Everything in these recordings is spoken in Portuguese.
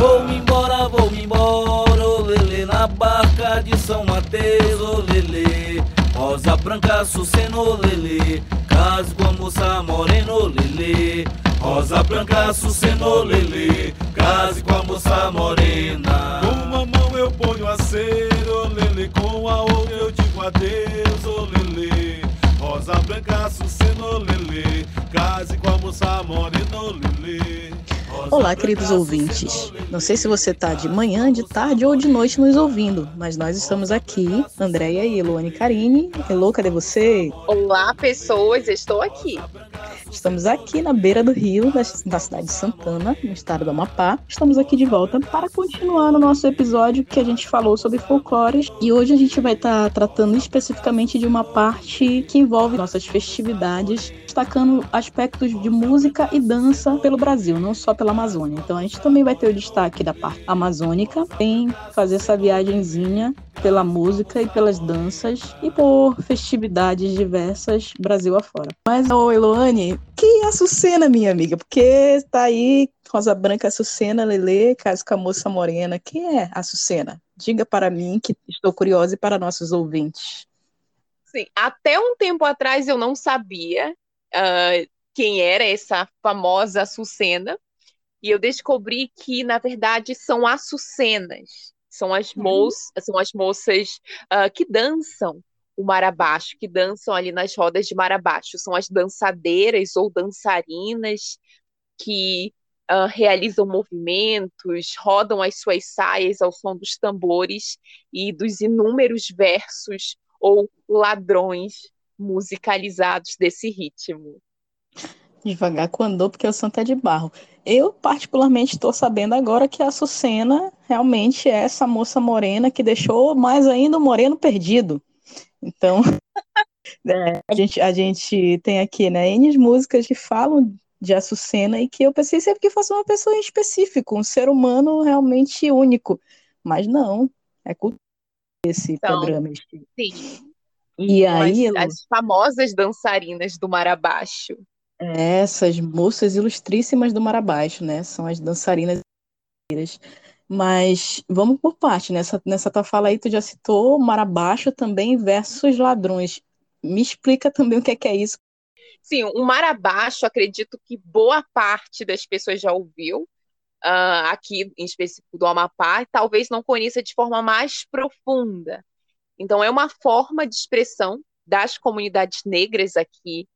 Vou embora, vou embora, oh, lele, na barca de São Mateus, oh, lele. Rosa branca, suceno, lele, case com a moça morena, oh, lele. Rosa branca, suceno, lele, case com a moça morena. Com uma mão eu ponho a cera, lele, com a outra eu digo adeus, oh, lele. Rosa branca, suceno, lele, case com a moça morena, oh, lele. Olá, queridos ouvintes. Não sei se você está de manhã, de tarde ou de noite nos ouvindo, mas nós estamos aqui, Andréia e Eloane Carine. Elô, cadê você? Olá, pessoas, estou aqui. Estamos aqui na beira do rio, da cidade de Santana, no estado do Amapá. Estamos aqui de volta para continuar no nosso episódio que a gente falou sobre folclores. E hoje a gente vai estar tá tratando especificamente de uma parte que envolve nossas festividades, destacando aspectos de música e dança pelo Brasil, não só pela Amazônia. Então a gente também vai ter o destaque da parte amazônica, em fazer essa viagenzinha pela música e pelas danças e por festividades diversas Brasil afora. Mas, ô Eloane, que é a Sucena, minha amiga? Porque tá aí Rosa Branca Açucena, Lele, Caso com a Moça Morena. Quem é a Açucena? Diga para mim, que estou curiosa, e para nossos ouvintes. Sim, até um tempo atrás eu não sabia uh, quem era essa famosa Açucena, e eu descobri que, na verdade, são açucenas. São as, uhum. moças, são as moças uh, que dançam o mar abaixo, que dançam ali nas rodas de mar abaixo. São as dançadeiras ou dançarinas que uh, realizam movimentos, rodam as suas saias ao som dos tambores e dos inúmeros versos ou ladrões musicalizados desse ritmo. Devagar com andou, porque o santo é de barro. Eu, particularmente, estou sabendo agora que a Sucena realmente é essa moça morena que deixou mais ainda o moreno perdido. Então, é, a, gente, a gente tem aqui, né, N músicas que falam de Açucena e que eu pensei sempre que fosse uma pessoa em específico, um ser humano realmente único. Mas não, é cultura esse então, programa. Sim. E aí, as, as famosas dançarinas do Mar Abaixo. Essas moças ilustríssimas do Mar Abaixo, né? São as dançarinas. Mas vamos por parte, nessa, nessa tua fala aí, tu já citou Mar Abaixo também versus ladrões. Me explica também o que é, que é isso. Sim, o Mar Abaixo, acredito que boa parte das pessoas já ouviu, uh, aqui em específico do Amapá, e talvez não conheça de forma mais profunda. Então, é uma forma de expressão das comunidades negras aqui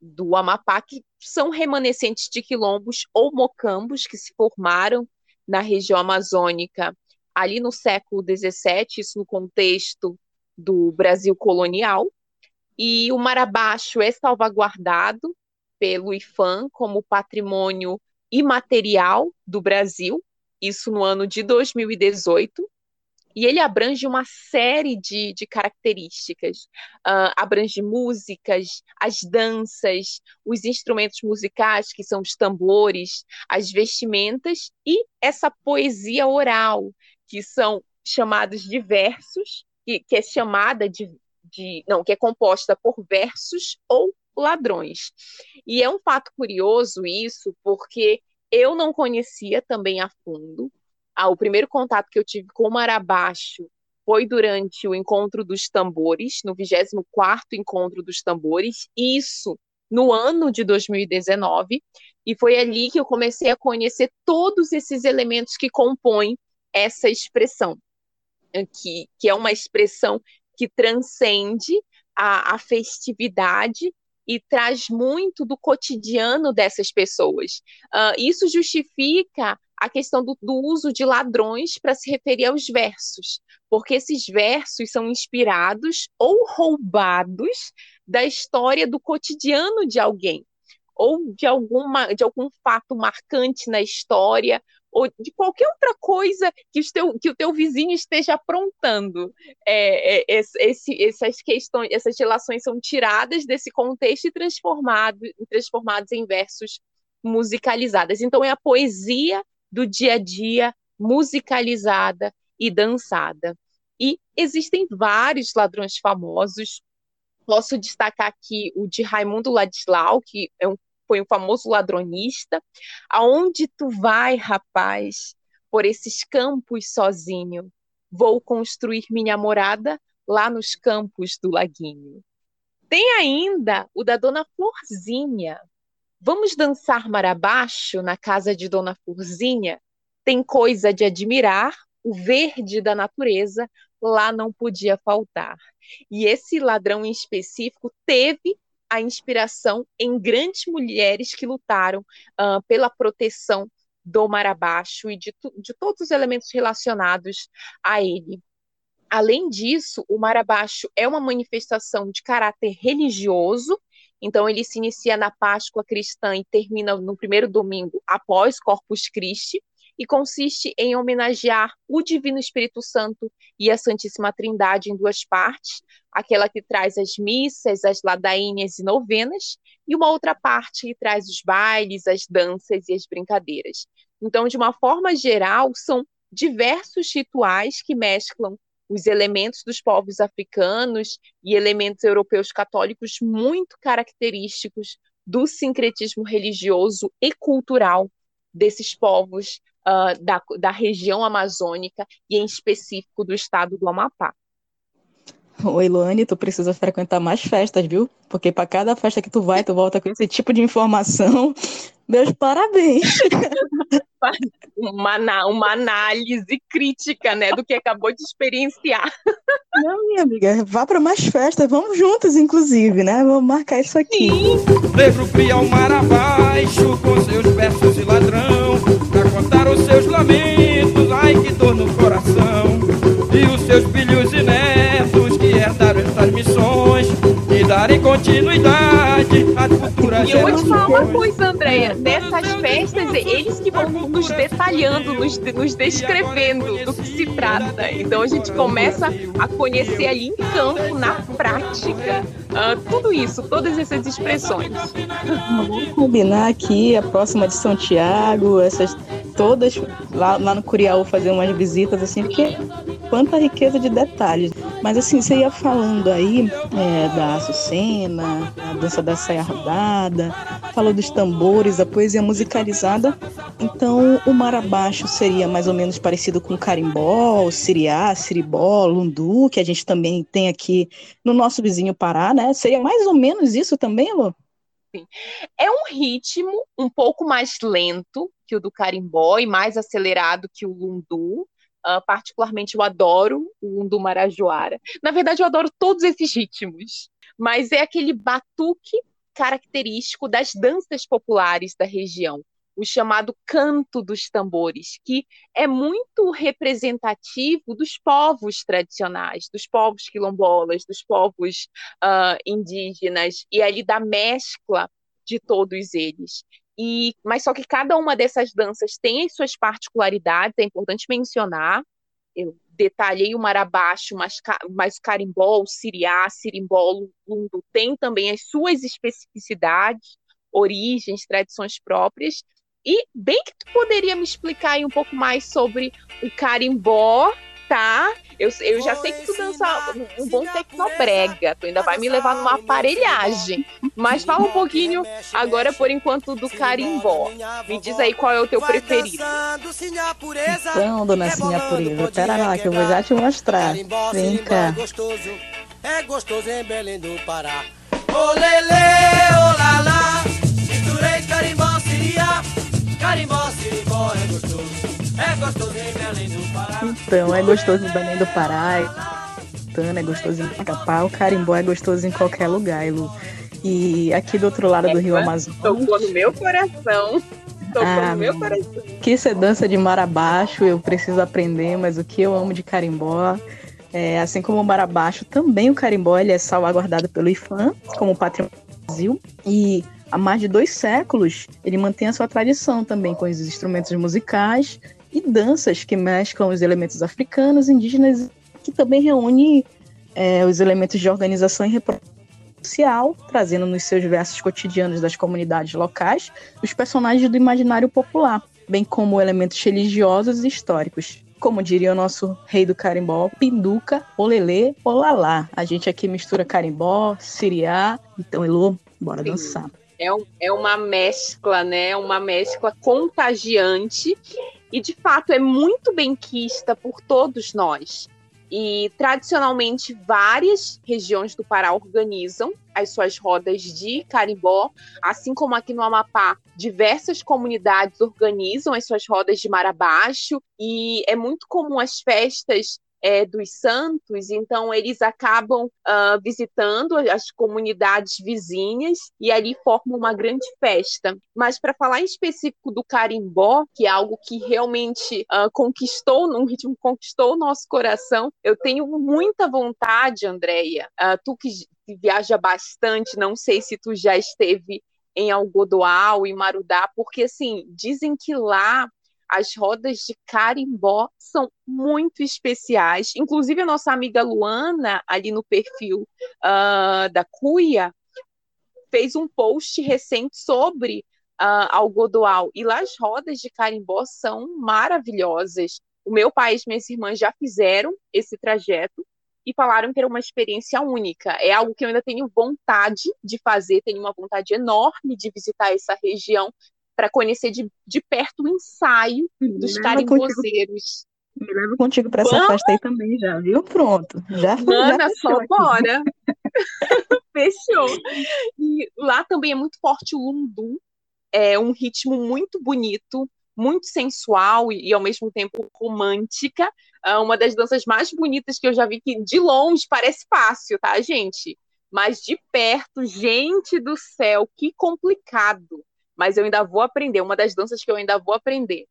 do Amapá, que são remanescentes de quilombos ou mocambos que se formaram na região amazônica ali no século XVII, isso no contexto do Brasil colonial. E o Mar Abaixo é salvaguardado pelo IFAM como patrimônio imaterial do Brasil, isso no ano de 2018 e ele abrange uma série de, de características. Uh, abrange músicas, as danças, os instrumentos musicais, que são os tambores, as vestimentas e essa poesia oral, que são chamados de versos, que, que é chamada de, de. Não, que é composta por versos ou ladrões. E é um fato curioso isso, porque eu não conhecia também a fundo ah, o primeiro contato que eu tive com o Marabaixo foi durante o encontro dos tambores, no 24º encontro dos tambores, isso no ano de 2019, e foi ali que eu comecei a conhecer todos esses elementos que compõem essa expressão, que, que é uma expressão que transcende a, a festividade e traz muito do cotidiano dessas pessoas. Uh, isso justifica a questão do, do uso de ladrões para se referir aos versos, porque esses versos são inspirados ou roubados da história do cotidiano de alguém, ou de, alguma, de algum fato marcante na história, ou de qualquer outra coisa que, o teu, que o teu vizinho esteja aprontando. É, é, esse, essas questões, essas relações são tiradas desse contexto e transformado, transformadas em versos musicalizadas. Então é a poesia do dia a dia musicalizada e dançada. E existem vários ladrões famosos. Posso destacar aqui o de Raimundo Ladislau, que é um, foi um famoso ladronista. Aonde tu vai, rapaz? por esses campos sozinho. Vou construir minha morada lá nos campos do laguinho. Tem ainda o da Dona Florzinha. Vamos dançar mar abaixo na casa de Dona Florzinha? Tem coisa de admirar, o verde da natureza lá não podia faltar. E esse ladrão em específico teve a inspiração em grandes mulheres que lutaram uh, pela proteção do mar abaixo e de, de todos os elementos relacionados a ele. Além disso, o mar abaixo é uma manifestação de caráter religioso, então ele se inicia na Páscoa cristã e termina no primeiro domingo após Corpus Christi, e consiste em homenagear o Divino Espírito Santo e a Santíssima Trindade em duas partes, aquela que traz as missas, as ladainhas e novenas, e uma outra parte que traz os bailes, as danças e as brincadeiras. Então, de uma forma geral, são diversos rituais que mesclam os elementos dos povos africanos e elementos europeus católicos muito característicos do sincretismo religioso e cultural desses povos uh, da, da região amazônica e, em específico, do estado do Amapá. Oi, Luane, tu precisa frequentar mais festas, viu? Porque para cada festa que tu vai, tu volta com esse tipo de informação. Meus parabéns. Uma, uma análise crítica, né, do que acabou de experienciar. Não, minha amiga, vá para mais festas, vamos juntos, inclusive, né? Vamos marcar isso aqui. Cria o mar abaixo com seus versos de ladrão, pra contar os seus lamentos, ai que dor no coração, e os seus filhos e darem continuidade. À futura E eu vou te falar uma coisa, Andréia, dessas festas, eles que vão nos detalhando, nos, nos descrevendo do que se trata. Então a gente começa a conhecer ali em campo, na prática, uh, tudo isso, todas essas expressões. Vamos combinar aqui a próxima de São Tiago, essas todas lá, lá no Curial fazer umas visitas assim, porque quanta riqueza de detalhes. Mas assim, você ia falando aí é, da Açucena, a dança da saia rodada, falou dos tambores, a poesia musicalizada. Então, o mar abaixo seria mais ou menos parecido com carimbó, siriá, siribó, lundu, que a gente também tem aqui no nosso vizinho Pará, né? Seria mais ou menos isso também, Lu? É um ritmo um pouco mais lento que o do carimbó e mais acelerado que o lundu. Uh, particularmente, eu adoro o lundu marajoara. Na verdade, eu adoro todos esses ritmos, mas é aquele batuque característico das danças populares da região o chamado canto dos tambores, que é muito representativo dos povos tradicionais, dos povos quilombolas, dos povos uh, indígenas, e ali da mescla de todos eles. E, mas só que cada uma dessas danças tem as suas particularidades, é importante mencionar. Eu detalhei o marabaixo, mas, mas o carimbó, o siriá, sirimbó, lundo tem também as suas especificidades, origens, tradições próprias, e bem que tu poderia me explicar aí um pouco mais sobre o carimbó, tá? Eu, eu já sei que tu dança um, bom tecnobrega, tu ainda vai me levar numa aparelhagem. Mas fala um pouquinho agora, por enquanto, do carimbó. Me diz aí qual é o teu preferido. Então, dona Sinha Pureza, pera lá que eu vou já te mostrar. Vem cá. É gostoso em Belém do Pará. Olele, olala, misturei carimbó, siria. Carimbó, siribó é gostoso. É gostoso em Belém do Pará. Então, é gostoso em Belém do Pará. É gostoso em Macapá. O carimbó é gostoso em qualquer lugar, Lu. E aqui do outro lado é, do Rio Amazonas. Tocou no meu coração. Tocou ah, no meu coração. Que você dança de mar abaixo, eu preciso aprender, mas o que eu amo de carimbó. É, assim como o mar abaixo, também o carimbó ele é salvaguardado pelo IFAM como patrimônio do Brasil. E há mais de dois séculos, ele mantém a sua tradição também com os instrumentos musicais e danças que mesclam os elementos africanos, indígenas, que também reúne é, os elementos de organização e reprodução social, trazendo nos seus versos cotidianos das comunidades locais os personagens do imaginário popular, bem como elementos religiosos e históricos. Como diria o nosso rei do carimbó, pinduca, olelê, olalá. A gente aqui mistura carimbó, siriá. Então, Elô, bora Sim. dançar é, um, é uma mescla, né? Uma mescla contagiante e de fato é muito bem quista por todos nós. E tradicionalmente várias regiões do Pará organizam as suas rodas de carimbó, assim como aqui no Amapá, diversas comunidades organizam as suas rodas de mar abaixo, e é muito comum as festas é, dos santos, então eles acabam uh, visitando as comunidades vizinhas e ali formam uma grande festa. Mas para falar em específico do carimbó, que é algo que realmente uh, conquistou, num ritmo conquistou o nosso coração, eu tenho muita vontade, Andréia, uh, tu que viaja bastante, não sei se tu já esteve em Algodoal, em Marudá, porque assim, dizem que lá as rodas de carimbó são muito especiais. Inclusive, a nossa amiga Luana, ali no perfil uh, da Cuia, fez um post recente sobre uh, Algodoal. E lá as rodas de carimbó são maravilhosas. O meu pai e minhas irmãs já fizeram esse trajeto e falaram que era uma experiência única. É algo que eu ainda tenho vontade de fazer, tenho uma vontade enorme de visitar essa região, para conhecer de, de perto o ensaio dos carimbozeiros. Me leva contigo para essa Vamos? festa aí também já, viu? Pronto. Já, Mana, já só aqui. bora. fechou. E lá também é muito forte o lundu. É um ritmo muito bonito, muito sensual e, e ao mesmo tempo romântica. É uma das danças mais bonitas que eu já vi que de longe parece fácil, tá, gente? Mas de perto, gente do céu, que complicado mas eu ainda vou aprender, uma das danças que eu ainda vou aprender.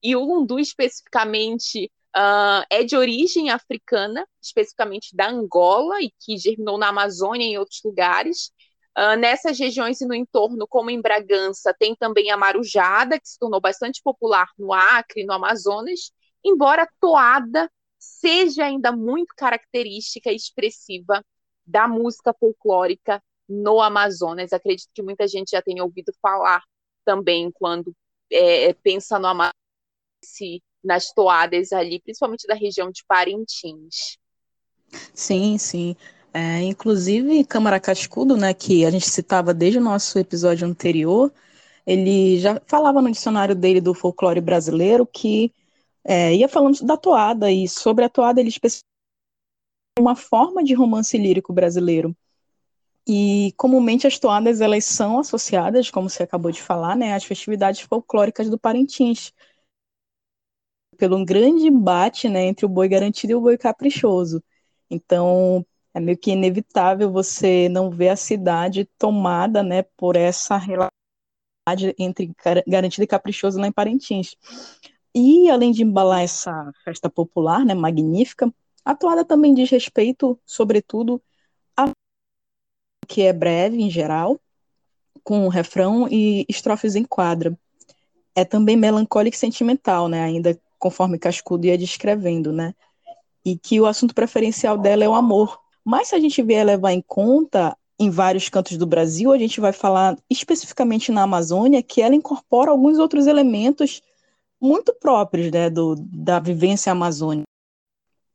E o lundu, especificamente, uh, é de origem africana, especificamente da Angola, e que germinou na Amazônia e em outros lugares. Uh, nessas regiões e no entorno, como em Bragança, tem também a marujada, que se tornou bastante popular no Acre, no Amazonas, embora a toada seja ainda muito característica e expressiva da música folclórica no Amazonas. Acredito que muita gente já tenha ouvido falar também quando é, pensa no Amazonas, nas toadas ali, principalmente da região de Parintins. Sim, sim. É, inclusive, Câmara Cascudo, né, que a gente citava desde o nosso episódio anterior, ele já falava no dicionário dele do folclore brasileiro que é, ia falando da toada e sobre a toada ele especificava uma forma de romance lírico brasileiro e comumente as toadas elas são associadas, como você acabou de falar, né, às festividades folclóricas do Parintins, pelo um grande embate, né, entre o boi garantido e o boi caprichoso. Então, é meio que inevitável você não ver a cidade tomada, né, por essa relação entre garantido e caprichoso lá em Parintins. E além de embalar essa festa popular, né, magnífica, a toada também diz respeito, sobretudo, que é breve em geral, com refrão e estrofes em quadra. É também melancólica e sentimental, né? Ainda conforme Cascudo ia descrevendo, né? E que o assunto preferencial dela é o amor. Mas se a gente vier levar em conta em vários cantos do Brasil, a gente vai falar especificamente na Amazônia, que ela incorpora alguns outros elementos muito próprios né, do, da vivência amazônica,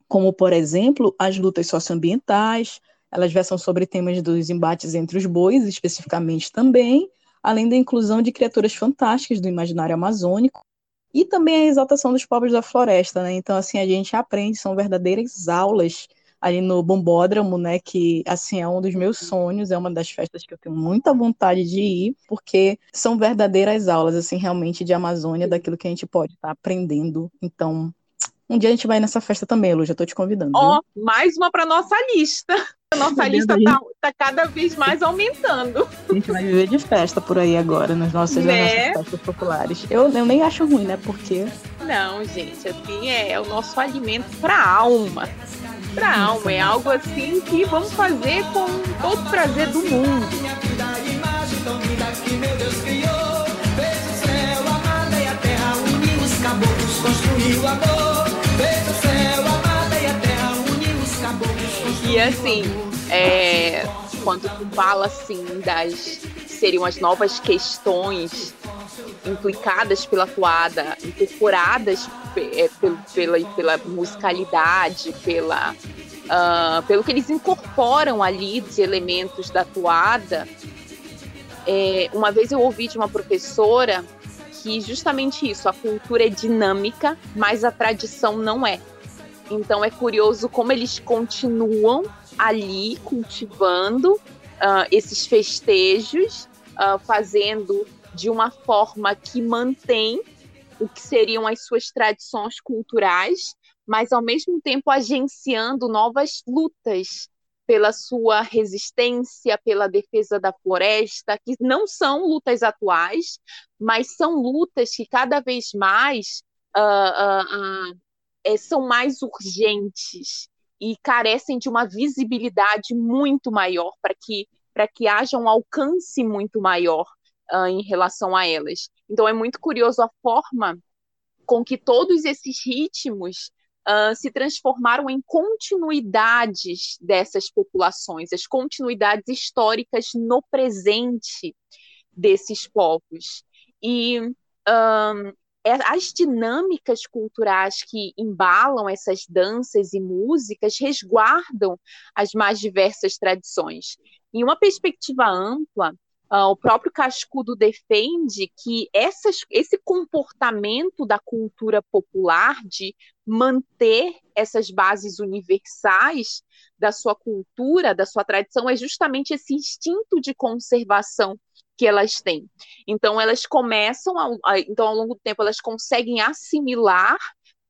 como, por exemplo, as lutas socioambientais, elas versam sobre temas dos embates entre os bois, especificamente também, além da inclusão de criaturas fantásticas do imaginário amazônico e também a exaltação dos povos da floresta, né? Então, assim, a gente aprende, são verdadeiras aulas ali no Bombódromo, né, que, assim, é um dos meus sonhos, é uma das festas que eu tenho muita vontade de ir, porque são verdadeiras aulas, assim, realmente de Amazônia, daquilo que a gente pode estar tá aprendendo. Então, um dia a gente vai nessa festa também, Lu, já tô te convidando. Ó, oh, mais uma para nossa lista. A nossa lista tá, tá, cada vez mais aumentando. A gente vai viver de festa por aí agora, nas nossas, né? nas nossas festas populares. Eu, eu nem acho ruim, né? Porque. Não, gente, assim, é, é o nosso alimento pra alma. Pra alma. É algo assim que vamos fazer com todo o prazer do mundo. Minha vida, imagem tão linda que meu Deus criou. Fez o céu, a e a terra, uniu os caboclos, construiu amor. E assim, é, quando tu fala assim das seriam as novas questões implicadas pela toada, incorporadas é, pela, pela musicalidade, pela, uh, pelo que eles incorporam ali de elementos da toada. É, uma vez eu ouvi de uma professora que justamente isso, a cultura é dinâmica, mas a tradição não é. Então é curioso como eles continuam ali cultivando uh, esses festejos, uh, fazendo de uma forma que mantém o que seriam as suas tradições culturais, mas ao mesmo tempo agenciando novas lutas pela sua resistência, pela defesa da floresta, que não são lutas atuais, mas são lutas que cada vez mais uh, uh, uh, são mais urgentes e carecem de uma visibilidade muito maior para que para que haja um alcance muito maior em relação a elas. Então é muito curioso a forma com que todos esses ritmos uh, se transformaram em continuidades dessas populações, as continuidades históricas no presente desses povos. E um, as dinâmicas culturais que embalam essas danças e músicas resguardam as mais diversas tradições. Em uma perspectiva ampla, Uh, o próprio Cascudo defende que essas, esse comportamento da cultura popular de manter essas bases universais da sua cultura, da sua tradição, é justamente esse instinto de conservação que elas têm. Então, elas começam, a, a, então, ao longo do tempo, elas conseguem assimilar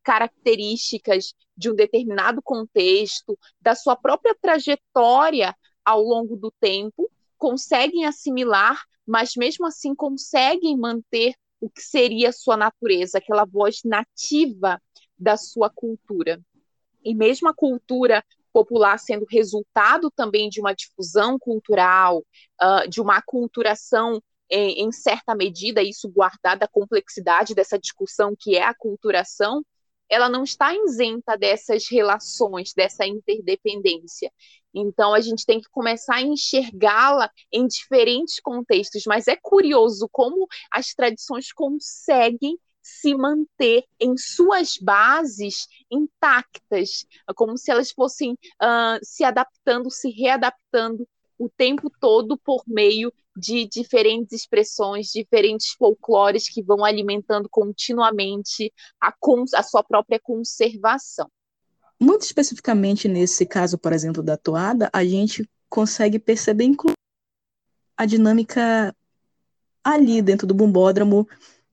características de um determinado contexto, da sua própria trajetória ao longo do tempo, conseguem assimilar, mas mesmo assim conseguem manter o que seria a sua natureza, aquela voz nativa da sua cultura. E mesmo a cultura popular sendo resultado também de uma difusão cultural, uh, de uma aculturação em, em, certa medida, isso guardada a complexidade dessa discussão que é a culturação, ela não está isenta dessas relações, dessa interdependência. Então a gente tem que começar a enxergá-la em diferentes contextos, mas é curioso como as tradições conseguem se manter em suas bases intactas, como se elas fossem uh, se adaptando, se readaptando o tempo todo por meio de diferentes expressões, diferentes folclores que vão alimentando continuamente a, a sua própria conservação. Muito especificamente nesse caso, por exemplo, da toada, a gente consegue perceber a dinâmica ali dentro do bumbódromo,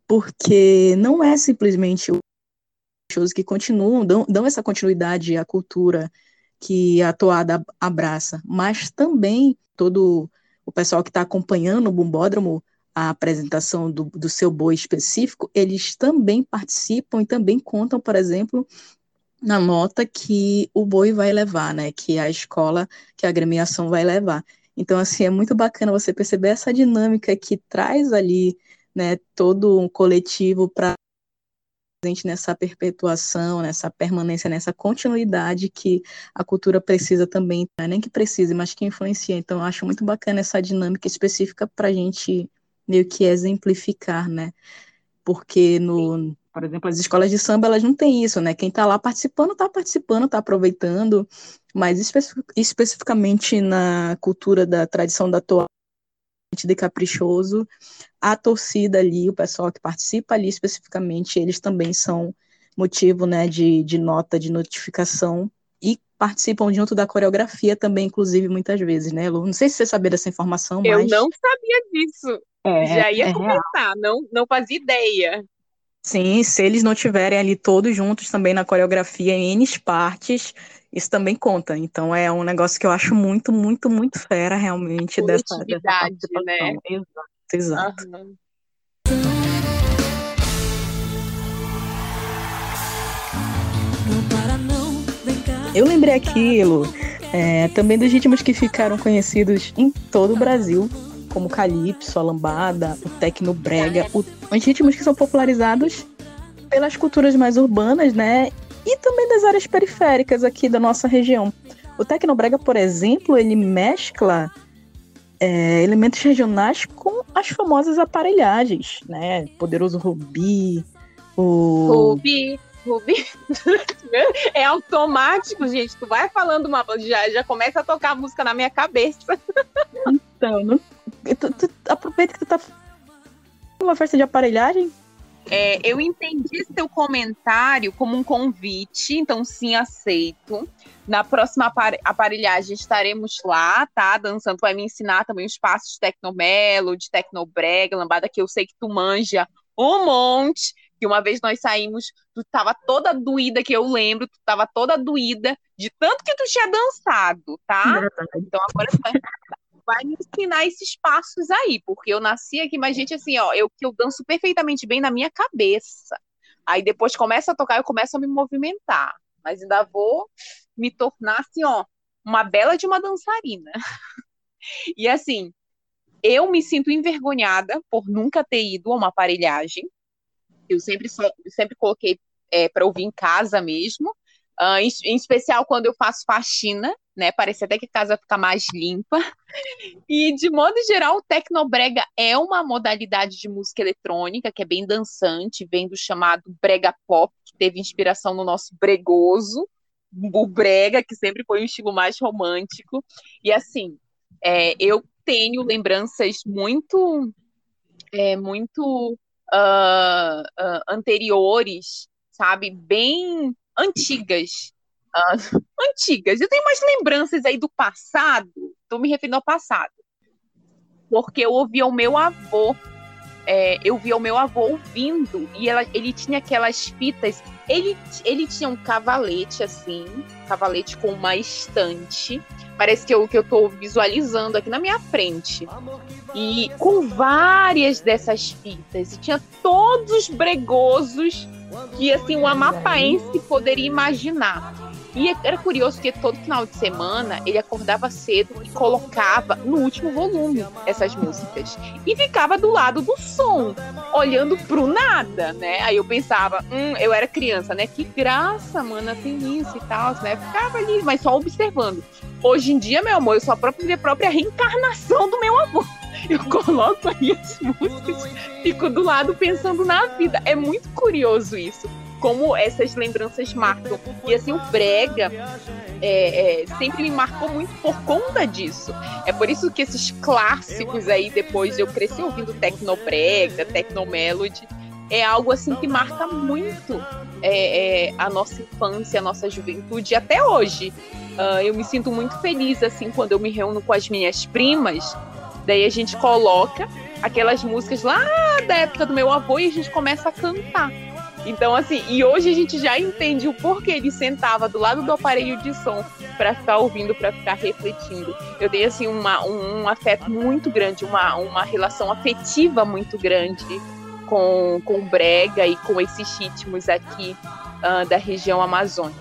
porque não é simplesmente shows que continuam, dão, dão essa continuidade à cultura que a toada abraça, mas também todo o pessoal que está acompanhando o Bumbódromo, a apresentação do, do seu boi específico, eles também participam e também contam, por exemplo, na nota que o boi vai levar, né? Que a escola, que a agremiação vai levar. Então, assim, é muito bacana você perceber essa dinâmica que traz ali, né, todo um coletivo para presente nessa perpetuação, nessa permanência, nessa continuidade que a cultura precisa também, não é nem que precise, mas que influencia. Então, eu acho muito bacana essa dinâmica específica para a gente meio que exemplificar, né? Porque no, por exemplo, as escolas de samba, elas não têm isso, né? Quem está lá participando, está participando, está aproveitando, mas especificamente na cultura da tradição da toalha, de caprichoso, a torcida ali, o pessoal que participa ali especificamente, eles também são motivo né, de, de nota, de notificação e participam junto da coreografia também, inclusive, muitas vezes, né, Lu? Não sei se você sabia dessa informação, Eu mas... não sabia disso. É, Já ia é comentar, não, não fazia ideia. Sim, se eles não tiverem ali todos juntos também na coreografia em N partes, isso também conta. Então é um negócio que eu acho muito, muito, muito fera realmente dessa, dessa participação. Né? Exato, exato. Uhum. Eu lembrei aquilo é, também dos ritmos que ficaram conhecidos em todo o Brasil, como o calypso, a lambada, o tecnobrega, o, os ritmos que são popularizados pelas culturas mais urbanas, né? e também das áreas periféricas aqui da nossa região. O Tecnobrega, por exemplo, ele mescla é, elementos regionais com as famosas aparelhagens, né? Poderoso Rubi, o... Rubi, Rubi. é automático, gente. Tu vai falando uma... Já, já começa a tocar a música na minha cabeça. então, não... tu, tu, aproveita que tu tá uma festa de aparelhagem, É, eu entendi seu comentário como um convite, então sim, aceito. Na próxima aparelhagem estaremos lá, tá? Dançando, vai me ensinar também os passos de Tecnomelo, de Tecnobrega, lambada que eu sei que tu manja um monte. Que uma vez nós saímos, tu tava toda doída, que eu lembro, tu tava toda doída de tanto que tu tinha dançado, tá? Então agora tu vai, vai me ensinar esses passos aí, porque eu nasci aqui, mas gente, assim, ó, eu que eu danço perfeitamente bem na minha cabeça. Aí depois começa a tocar, eu começo a me movimentar, mas ainda vou me tornar assim, ó, uma bela de uma dançarina. e assim, eu me sinto envergonhada por nunca ter ido a uma aparelhagem. Eu sempre, sempre coloquei é, para ouvir em casa mesmo. Uh, em, em, especial quando eu faço faxina, né? Parece até que a casa fica mais limpa. E, de modo geral, o Tecnobrega é uma modalidade de música eletrônica que é bem dançante, vem do chamado brega pop, que teve inspiração no nosso bregoso, o brega, que sempre foi um estilo mais romântico. E, assim, é, eu tenho lembranças muito, é, muito uh, uh, anteriores, sabe? Bem antigas. Uh, antigas. Eu tenho umas lembranças aí do passado, estou me referindo ao passado. Porque eu ouvi o meu avô, é, eu vi o meu avô ouvindo, e ela, ele tinha aquelas fitas. Ele, ele tinha um cavalete assim, cavalete com uma estante. Parece que eu, que eu tô visualizando aqui na minha frente. E com várias dessas fitas. E tinha todos os bregosos que assim o amapaense poderia imaginar. E era curioso que todo final de semana ele acordava cedo e colocava no último volume essas músicas. E ficava do lado do som, olhando pro nada, né? Aí eu pensava, hum, eu era criança, né? Que graça, mana, tem isso e tal, né? Ficava ali, mas só observando. Hoje em dia, meu amor, eu sou a própria, a própria reencarnação do meu avô. Eu coloco aí as músicas, fico do lado pensando na vida. É muito curioso isso como essas lembranças marcam. E assim, o Brega é, é, sempre me marcou muito por conta disso. É por isso que esses clássicos aí, depois eu cresci ouvindo Tecnobrega, Tecnomelody, é algo assim que marca muito é, é, a nossa infância, a nossa juventude, até hoje. Uh, eu me sinto muito feliz assim quando eu me reúno com as minhas primas. Daí a gente coloca aquelas músicas lá da época do meu avô e a gente começa a cantar. Então, assim, e hoje a gente já entende o porquê ele sentava do lado do aparelho de som para ficar ouvindo, para ficar refletindo. Eu tenho, assim, uma, um, um, afeto muito grande, uma, uma relação afetiva muito grande com, com o Brega e com esses ritmos aqui uh, da região amazônica.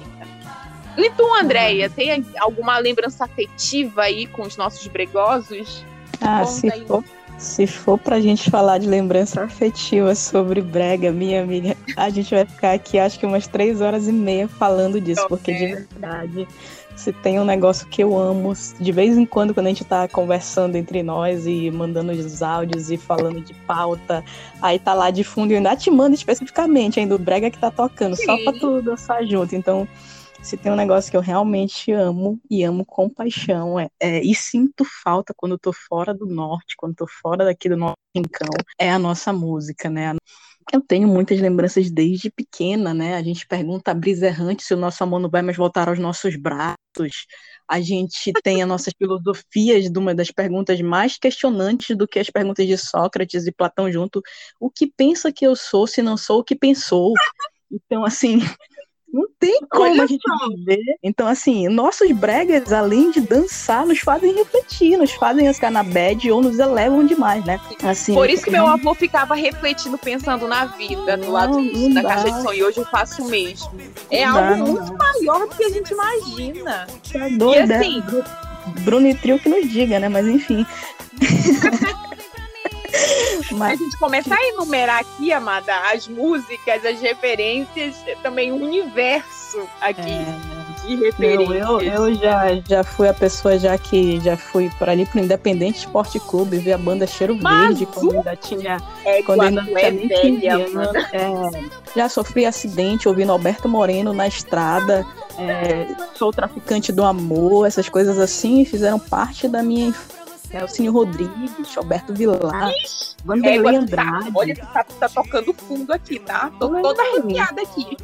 E tu, Andréia, tem alguma lembrança afetiva aí com os nossos bregosos? Ah, Conta se aí. for se for pra gente falar de lembrança afetiva sobre Brega, minha amiga, a gente vai ficar aqui acho que umas três horas e meia falando disso, okay. porque de verdade, se tem um negócio que eu amo, de vez em quando, quando a gente tá conversando entre nós e mandando os áudios e falando de pauta, aí tá lá de fundo e eu ainda te mando especificamente ainda o Brega que tá tocando, Sim. só pra tu dançar junto. Então, se tem um negócio que eu realmente amo e amo com paixão é, é e sinto falta quando eu tô fora do norte, quando tô fora daqui do nosso rincão, é a nossa música, né? Eu tenho muitas lembranças desde pequena, né? A gente pergunta a brisa errante se o nosso amor não vai mais voltar aos nossos braços. A gente tem as nossas filosofias de uma das perguntas mais questionantes do que as perguntas de Sócrates e Platão junto. O que pensa que eu sou se não sou o que pensou? Então, assim, não tem como Olha a gente só. viver. Então, assim, nossos bregas, além de dançar, nos fazem refletir, nos fazem ficar na bad ou nos elevam demais, né? Assim, Por isso que meu avô ficava refletindo, pensando na vida, do lado da dá. caixa de som. E hoje eu faço o mesmo. É não algo dá, muito maior do que a gente imagina. Tá doido, e né? assim. Bruno e Trio que nos diga, né? Mas enfim. Mas... A gente começa a enumerar aqui, Amada, as músicas, as referências, também o universo aqui. É... De referências. Não, eu, eu já, já fui a pessoa já que já fui para ali pro Independente Esporte Clube ver a banda Cheiro Mas Verde quando ainda tinha é, quando ainda é velha, é, já sofri acidente ouvindo Alberto Moreno na estrada é, sou traficante do amor essas coisas assim fizeram parte da minha Nelsinho Rodrigues, Alberto Vilar, Vanderlei Andrade. Olha, tá, tá tocando fundo aqui, tá? Tô toda arrepiada aqui.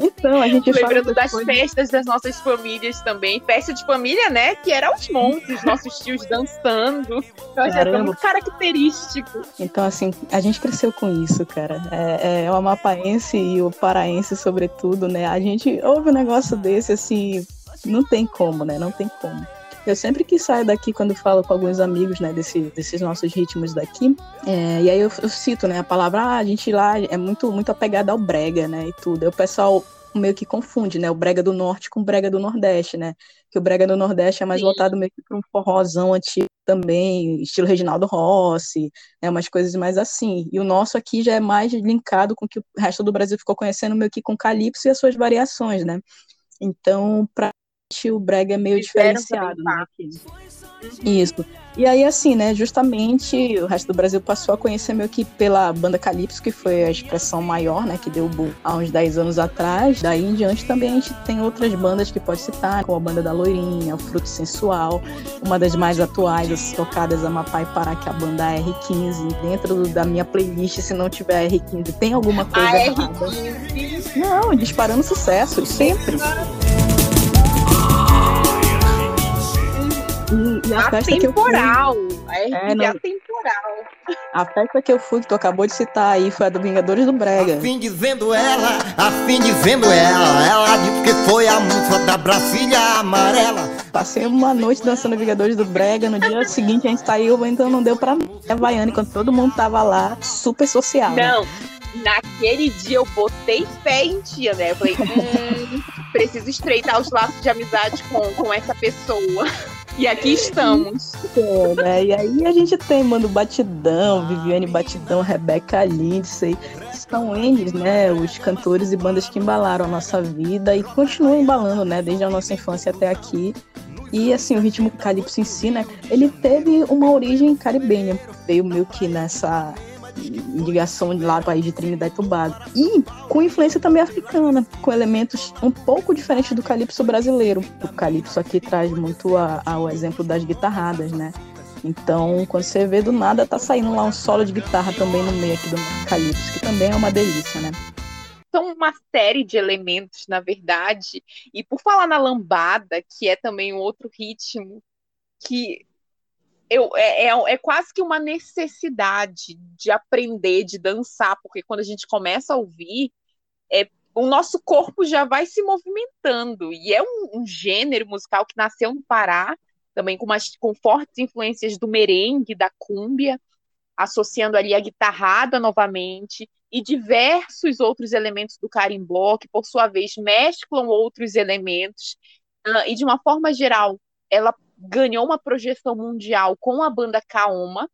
Então, a gente Lembrando das coisas- festas das nossas famílias também. Festa de família, né? Que era aos montes, nossos tios dançando. Eu acho que é muito característico. Então, assim, a gente cresceu com isso, cara. É, é o amapaense e o paraense, sobretudo, né? A gente ouve um negócio desse, assim, não tem como, né? Não tem como. Eu sempre que saio daqui, quando falo com alguns amigos, né, desse, desses nossos ritmos daqui, é, e aí eu, eu cito, né, a palavra, ah, a gente lá é muito, muito apegada ao brega, né, e tudo. Aí o pessoal meio que confunde, né, o brega do norte com o brega do nordeste, né, que o brega do nordeste é mais Sim. voltado meio que para um forrozão antigo também, estilo Reginaldo Rossi, né, umas coisas mais assim. E o nosso aqui já é mais linkado com o que o resto do Brasil ficou conhecendo meio que com calypso e as suas variações, né. Então, gente, o brega é meio diferenciado, né. Isso. E aí, assim, né, justamente o resto do Brasil passou a conhecer meio que pela banda Calypso, que foi a expressão maior, né, que deu boom há uns 10 anos atrás. Daí em diante também a gente tem outras bandas que pode citar, como a banda da Loirinha, o Fruto Sensual, uma das mais atuais, as tocadas Amapá e Pará, que é a banda R15. Dentro da minha playlist, se não tiver R15, tem alguma coisa A errada. R15. Não, disparando sucesso, sempre. E, e a festa que eu fui, Atemporal. A R15 É, é, não- a festa que eu fui, que tu acabou de citar aí, foi a do Vingadores do Brega. A fim dizendo ela, a fim dizendo ela, ela disse que foi a música da Brasília amarela. Passei uma noite dançando Vingadores do Brega, no dia seguinte a gente saiu, então não deu pra é Havaiana, enquanto todo mundo tava lá, super social. né? Não, naquele dia eu botei fé em ti, né? Eu falei, hum, preciso estreitar os laços de amizade com, com essa pessoa. E aqui estamos. É, né? E aí a gente tem, mano, Batidão, Viviane Batidão, Rebeca Lindsay. São eles, né, os cantores e bandas que embalaram a nossa vida e continuam embalando, né, desde a nossa infância até aqui. E assim, o ritmo calypso em si, né, ele teve uma origem caribenha, veio meio que nessa ligação de lá do país de Trinidad e Tobago. E com influência também africana, com elementos um pouco diferentes do calypso brasileiro. O calypso aqui traz muito ao exemplo das guitarradas, né? Então, quando você vê do nada, tá saindo lá um solo de guitarra também no meio aqui do calypso, que também é uma delícia, né? São uma série de elementos, na verdade. E por falar na lambada, que é também um outro ritmo que eu, é, é, é quase que uma necessidade de aprender, de dançar, porque quando a gente começa a ouvir, é, o nosso corpo já vai se movimentando. E é um, um gênero musical que nasceu no Pará, também com, umas, com fortes influências do merengue, da cúmbia, associando ali a guitarrada novamente, e diversos outros elementos do carimbó, que por sua vez mesclam outros elementos, ah, e de uma forma geral, ela ganhou uma projeção mundial com a banda Kaoma,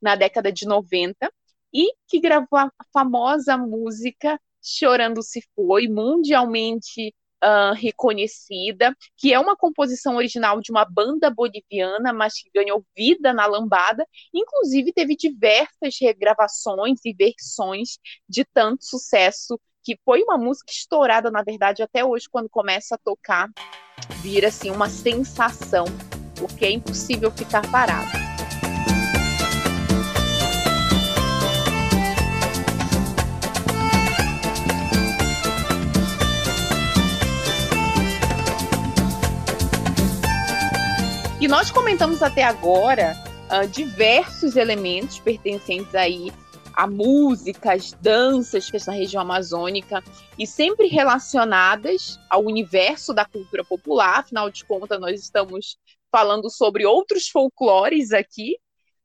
na década de 90, e que gravou a famosa música Chorando Se Foi, mundialmente ah, reconhecida, que é uma composição original de uma banda boliviana, mas que ganhou vida na lambada, inclusive teve diversas regravações e versões de tanto sucesso, que foi uma música estourada, na verdade, até hoje, quando começa a tocar, vira assim uma sensação, porque é impossível ficar parado. E nós comentamos até agora ah, diversos elementos pertencentes aí a músicas, danças que na região amazônica e sempre relacionadas ao universo da cultura popular. Afinal de contas, nós estamos falando sobre outros folclores aqui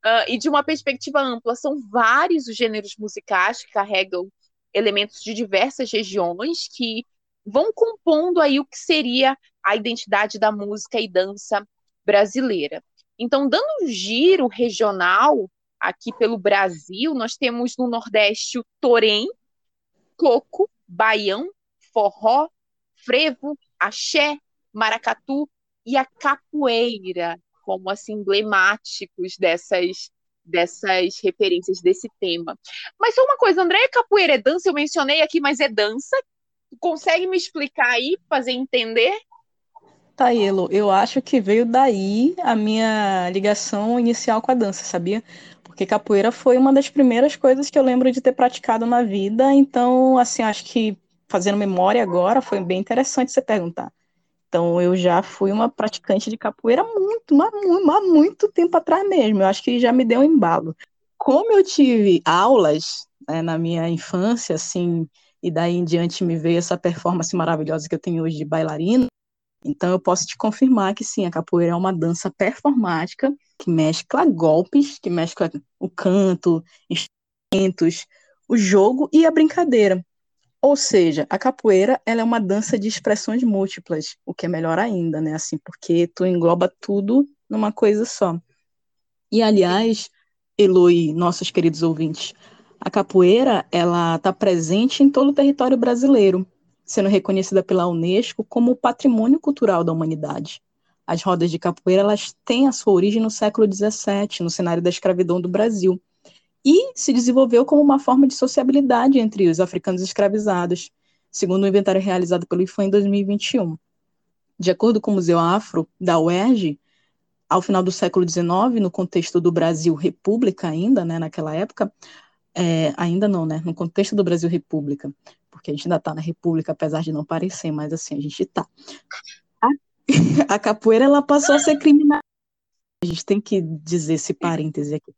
ah, e de uma perspectiva ampla. São vários os gêneros musicais que carregam elementos de diversas regiões que vão compondo aí o que seria a identidade da música e dança brasileira. Então, dando um giro regional aqui pelo Brasil, nós temos no Nordeste o torém, coco, baião, forró, frevo, axé, maracatu e a capoeira, como assim emblemáticos dessas dessas referências desse tema. Mas só uma coisa, André, capoeira é dança? Eu mencionei aqui, mas é dança? Consegue me explicar aí, fazer entender? Tá, eu acho que veio daí a minha ligação inicial com a dança, sabia? Porque capoeira foi uma das primeiras coisas que eu lembro de ter praticado na vida, então, assim, acho que fazendo memória agora foi bem interessante você perguntar. Então, eu já fui uma praticante de capoeira muito, mas muito, mas muito tempo atrás mesmo. Eu acho que já me deu um embalo. Como eu tive aulas né, na minha infância, assim, e daí em diante me veio essa performance maravilhosa que eu tenho hoje de bailarina, então eu posso te confirmar que sim, a capoeira é uma dança performática que mescla golpes, que mescla o canto, instrumentos, o jogo e a brincadeira. Ou seja, a capoeira ela é uma dança de expressões múltiplas, o que é melhor ainda, né? Assim, porque tu engloba tudo numa coisa só. E aliás, Eloy, nossos queridos ouvintes, a capoeira ela está presente em todo o território brasileiro sendo reconhecida pela Unesco como Patrimônio Cultural da Humanidade. As rodas de capoeira elas têm a sua origem no século XVII, no cenário da escravidão do Brasil, e se desenvolveu como uma forma de sociabilidade entre os africanos escravizados, segundo o um inventário realizado pelo IFAM em 2021. De acordo com o Museu Afro da UERJ, ao final do século XIX, no contexto do Brasil República ainda, né, naquela época, é, ainda não, né, no contexto do Brasil República, porque a gente ainda está na República, apesar de não parecer, mas assim, a gente está. A, a, capoeira, ela passou a ser criminal. A gente tem que dizer esse parêntese aqui.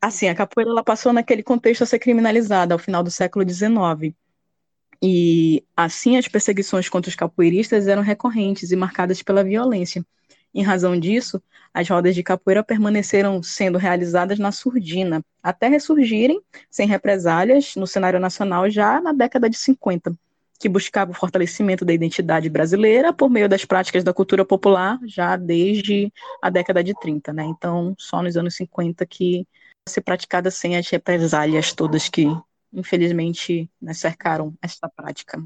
Assim, a capoeira, ela passou naquele contexto a ser criminalizada ao final do século XIX. E assim as perseguições contra os capoeiristas eram recorrentes e marcadas pela violência. Em razão disso, as rodas de capoeira permaneceram sendo realizadas na surdina, até ressurgirem, sem represálias, no cenário nacional já na década de 50, que buscava o fortalecimento da identidade brasileira por meio das práticas da cultura popular, já desde a década de 30, né? Então, só nos anos 50 que ser praticada sem as represálias todas que, infelizmente, né, cercaram esta prática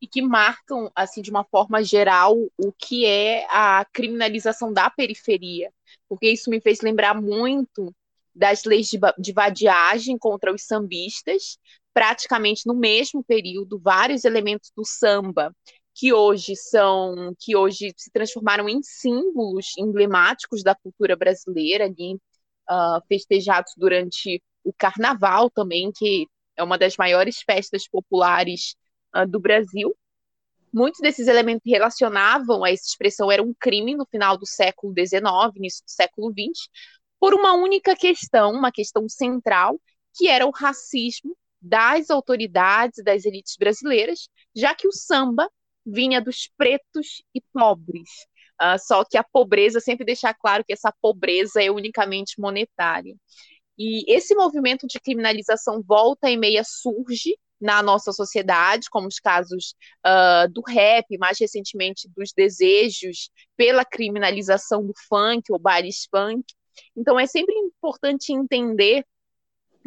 e que marcam, assim, de uma forma geral, o que é a criminalização da periferia. Porque isso me fez lembrar muito das leis de, de vadiagem contra os sambistas, praticamente no mesmo período, vários elementos do samba que hoje são que hoje se transformaram em símbolos emblemáticos da cultura brasileira ali uh, festejados durante o carnaval também que é uma das maiores festas populares uh, do Brasil. Muitos desses elementos relacionavam a essa expressão era um crime no final do século XIX, início do século XX, por uma única questão, uma questão central, que era o racismo das autoridades, das elites brasileiras, já que o samba vinha dos pretos e pobres. Uh, só que a pobreza, sempre deixar claro que essa pobreza é unicamente monetária. E esse movimento de criminalização volta e meia surge na nossa sociedade, como os casos uh, do rap, mais recentemente dos desejos pela criminalização do funk ou bailes funk. Então é sempre importante entender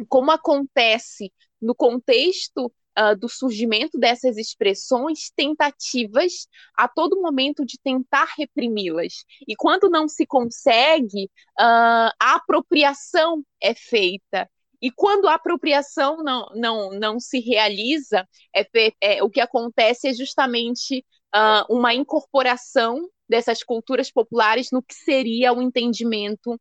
como acontece no contexto uh, do surgimento dessas expressões tentativas a todo momento de tentar reprimi-las. E quando não se consegue, uh, a apropriação é feita e quando a apropriação não, não, não se realiza, é, é o que acontece é justamente uh, uma incorporação dessas culturas populares no que seria o entendimento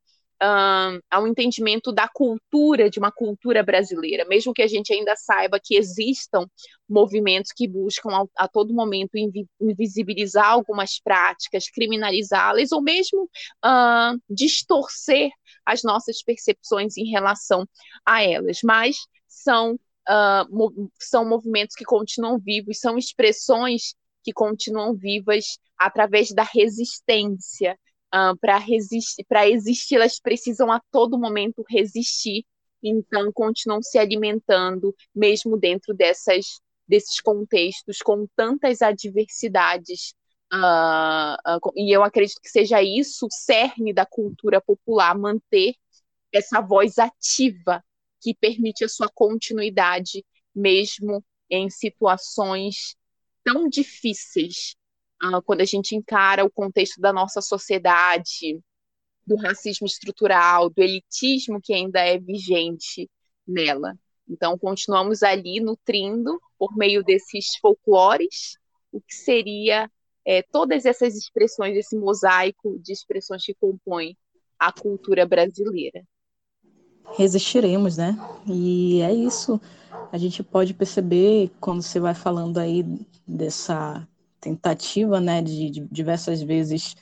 ao entendimento da cultura, de uma cultura brasileira, mesmo que a gente ainda saiba que existam movimentos que buscam a, a todo momento invisibilizar algumas práticas, criminalizá-las, ou mesmo uh, distorcer as nossas percepções em relação a elas, mas são, uh, são movimentos que continuam vivos, são expressões que continuam vivas através da resistência, uh, para resistir, para existir, elas precisam a todo momento resistir, então continuam se alimentando mesmo dentro dessas desses contextos com tantas adversidades. Uh, uh, e eu acredito que seja isso o cerne da cultura popular, manter essa voz ativa que permite a sua continuidade, mesmo em situações tão difíceis quando a gente encara o contexto da nossa sociedade, do racismo estrutural, do elitismo que ainda é vigente nela. Então, continuamos ali nutrindo, por meio desses folclores, o que seria é, todas essas expressões, esse mosaico de expressões que compõem a cultura brasileira. Resistiremos, né? E é isso. A gente pode perceber quando você vai falando aí dessa tentativa, né, de, de diversas vezes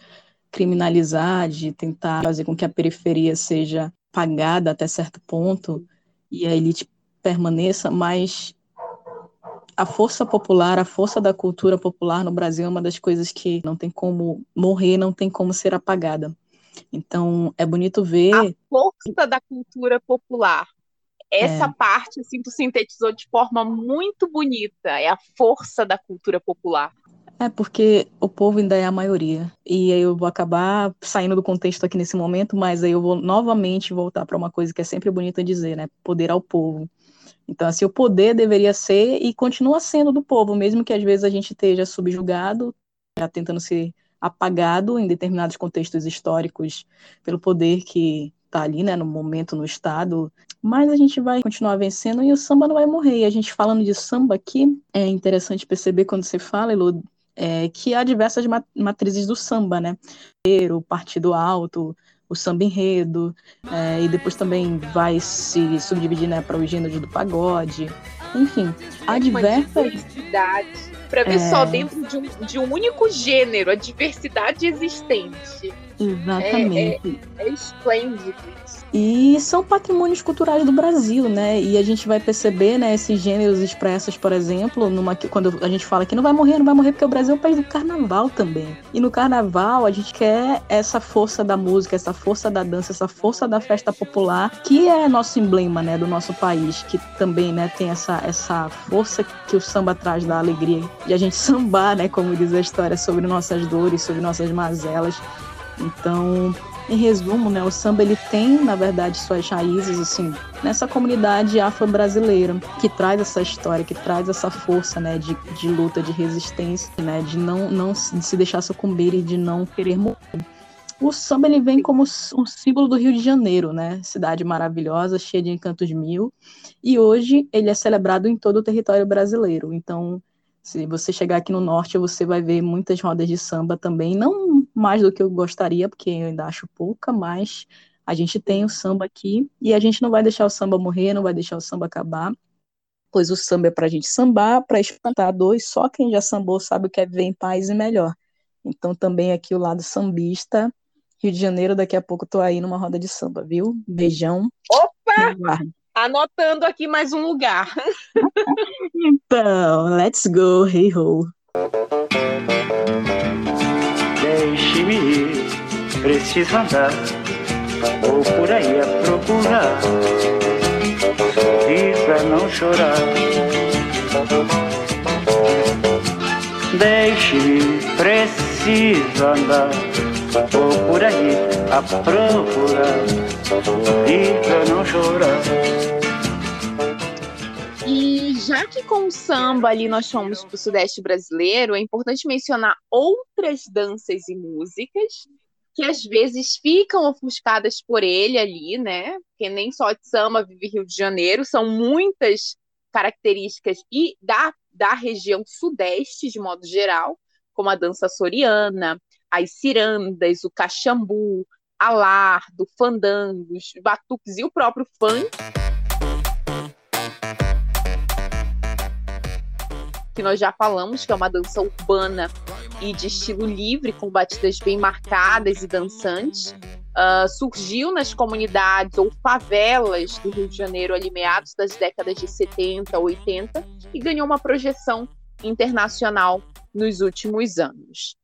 criminalizar, de tentar fazer com que a periferia seja pagada até certo ponto e a elite permaneça, mas a força popular, a força da cultura popular no Brasil é uma das coisas que não tem como morrer, não tem como ser apagada. Então, é bonito ver. A força da cultura popular. Essa é. parte, assim, tu sintetizou de forma muito bonita. É a força da cultura popular. É porque o povo ainda é a maioria. E aí eu vou acabar saindo do contexto aqui nesse momento, mas aí eu vou novamente voltar para uma coisa que é sempre bonita dizer, né? Poder ao povo. Então, assim, o poder deveria ser e continua sendo do povo, mesmo que às vezes a gente esteja subjugado, já tentando ser apagado em determinados contextos históricos pelo poder que está ali, né, no momento no Estado, mas a gente vai continuar vencendo e o samba não vai morrer. E a gente falando de samba aqui, é interessante perceber quando você fala, Elô, é, que há diversas matrizes do samba, né? O Partido Alto, o samba enredo, é, e depois também vai se subdividir né, para o gênero do pagode. Enfim, há diversas. Para ver é... só dentro de um, de um único gênero, a diversidade existente. Exatamente. É, é, é esplêndido e são patrimônios culturais do Brasil, né? E a gente vai perceber, né, esses gêneros expressos, por exemplo, numa, quando a gente fala que não vai morrer, não vai morrer porque o Brasil é o país do carnaval também. E no carnaval a gente quer essa força da música, essa força da dança, essa força da festa popular, que é nosso emblema, né, do nosso país, que também, né, tem essa essa força que o samba traz da alegria de a gente sambar, né, como diz a história sobre nossas dores, sobre nossas mazelas. Então, em resumo, né, o samba ele tem, na verdade, suas raízes assim nessa comunidade afro-brasileira que traz essa história, que traz essa força, né, de, de luta, de resistência, né, de não não se deixar sucumbir e de não querer morrer. O samba ele vem como um símbolo do Rio de Janeiro, né? Cidade maravilhosa, cheia de encantos mil. E hoje ele é celebrado em todo o território brasileiro. Então, se você chegar aqui no norte, você vai ver muitas rodas de samba também, não mais do que eu gostaria, porque eu ainda acho pouca, mas a gente tem o samba aqui e a gente não vai deixar o samba morrer, não vai deixar o samba acabar, pois o samba é para a gente sambar, para espantar a dor, e só quem já sambou sabe o que é viver em paz e melhor. Então também aqui o lado sambista, Rio de Janeiro, daqui a pouco tô aí numa roda de samba, viu? Beijão. Opa! Anotando aqui mais um lugar. então, let's go, hey ho. Deixe-me ir, preciso andar, vou por aí a procurar, sorrir pra não chorar. Deixe-me, preciso andar, vou por aí a procurar, sorrir pra não chorar. Já que com o samba ali nós fomos para o Sudeste brasileiro, é importante mencionar outras danças e músicas que às vezes ficam ofuscadas por ele ali, né? Porque nem só de samba vive Rio de Janeiro, são muitas características e da, da região sudeste, de modo geral, como a dança soriana, as cirandas, o caxambu, alardo, fandangos, batuques e o próprio funk. Que nós já falamos, que é uma dança urbana e de estilo livre, com batidas bem marcadas e dançantes. Uh, surgiu nas comunidades ou favelas do Rio de Janeiro, ali meados das décadas de 70, 80, e ganhou uma projeção internacional nos últimos anos.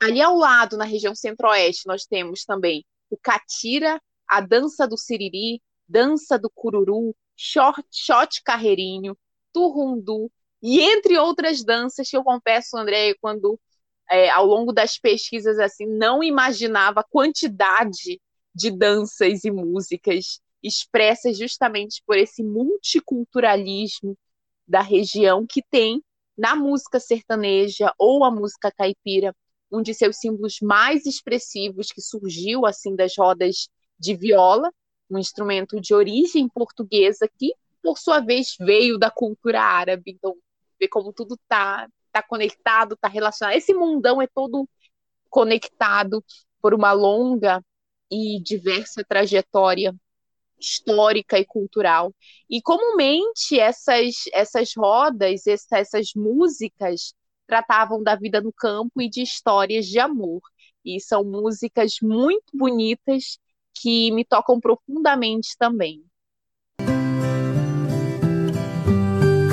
Ali ao lado, na região centro-oeste, nós temos também o catira, a dança do siriri, dança do cururu, short, shot carreirinho, turrundu, e entre outras danças que eu confesso, André, quando é, ao longo das pesquisas assim não imaginava a quantidade de danças e músicas expressas justamente por esse multiculturalismo da região que tem na música sertaneja ou a música caipira um de seus símbolos mais expressivos que surgiu assim das rodas de viola, um instrumento de origem portuguesa que por sua vez veio da cultura árabe. Então ver como tudo tá, está conectado, está relacionado. Esse mundão é todo conectado por uma longa e diversa trajetória histórica e cultural. E comumente essas, essas rodas, essa, essas músicas tratavam da vida no campo e de histórias de amor. E são músicas muito bonitas que me tocam profundamente também.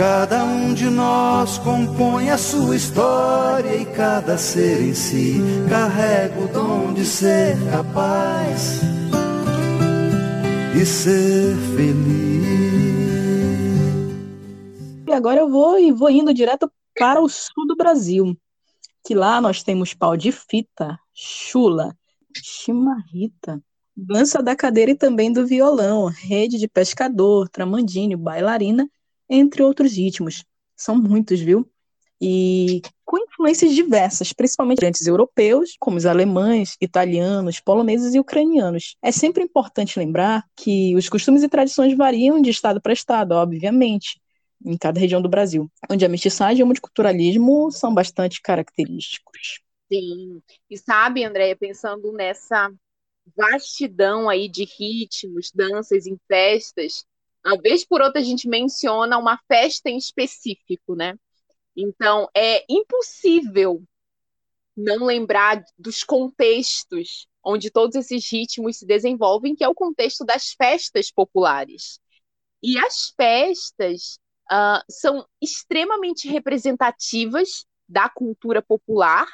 Cada um de nós compõe a sua história e cada ser em si carrega o dom de ser capaz e ser feliz. E agora eu vou e vou indo direto para o sul do Brasil, que lá nós temos pau de fita, chula, chimarrita, dança da cadeira e também do violão, rede de pescador, tramandinho, bailarina, entre outros ritmos. São muitos, viu? E com influências diversas, principalmente antes europeus, como os alemães, italianos, poloneses e ucranianos. É sempre importante lembrar que os costumes e tradições variam de estado para estado, obviamente, em cada região do Brasil, onde a mestiçagem e o multiculturalismo são bastante característicos. Sim. E sabe, Andréia, pensando nessa vastidão aí de ritmos, danças em festas, uma vez por outra a gente menciona uma festa em específico, né? Então, é impossível não lembrar dos contextos onde todos esses ritmos se desenvolvem, que é o contexto das festas populares. E as festas uh, são extremamente representativas da cultura popular,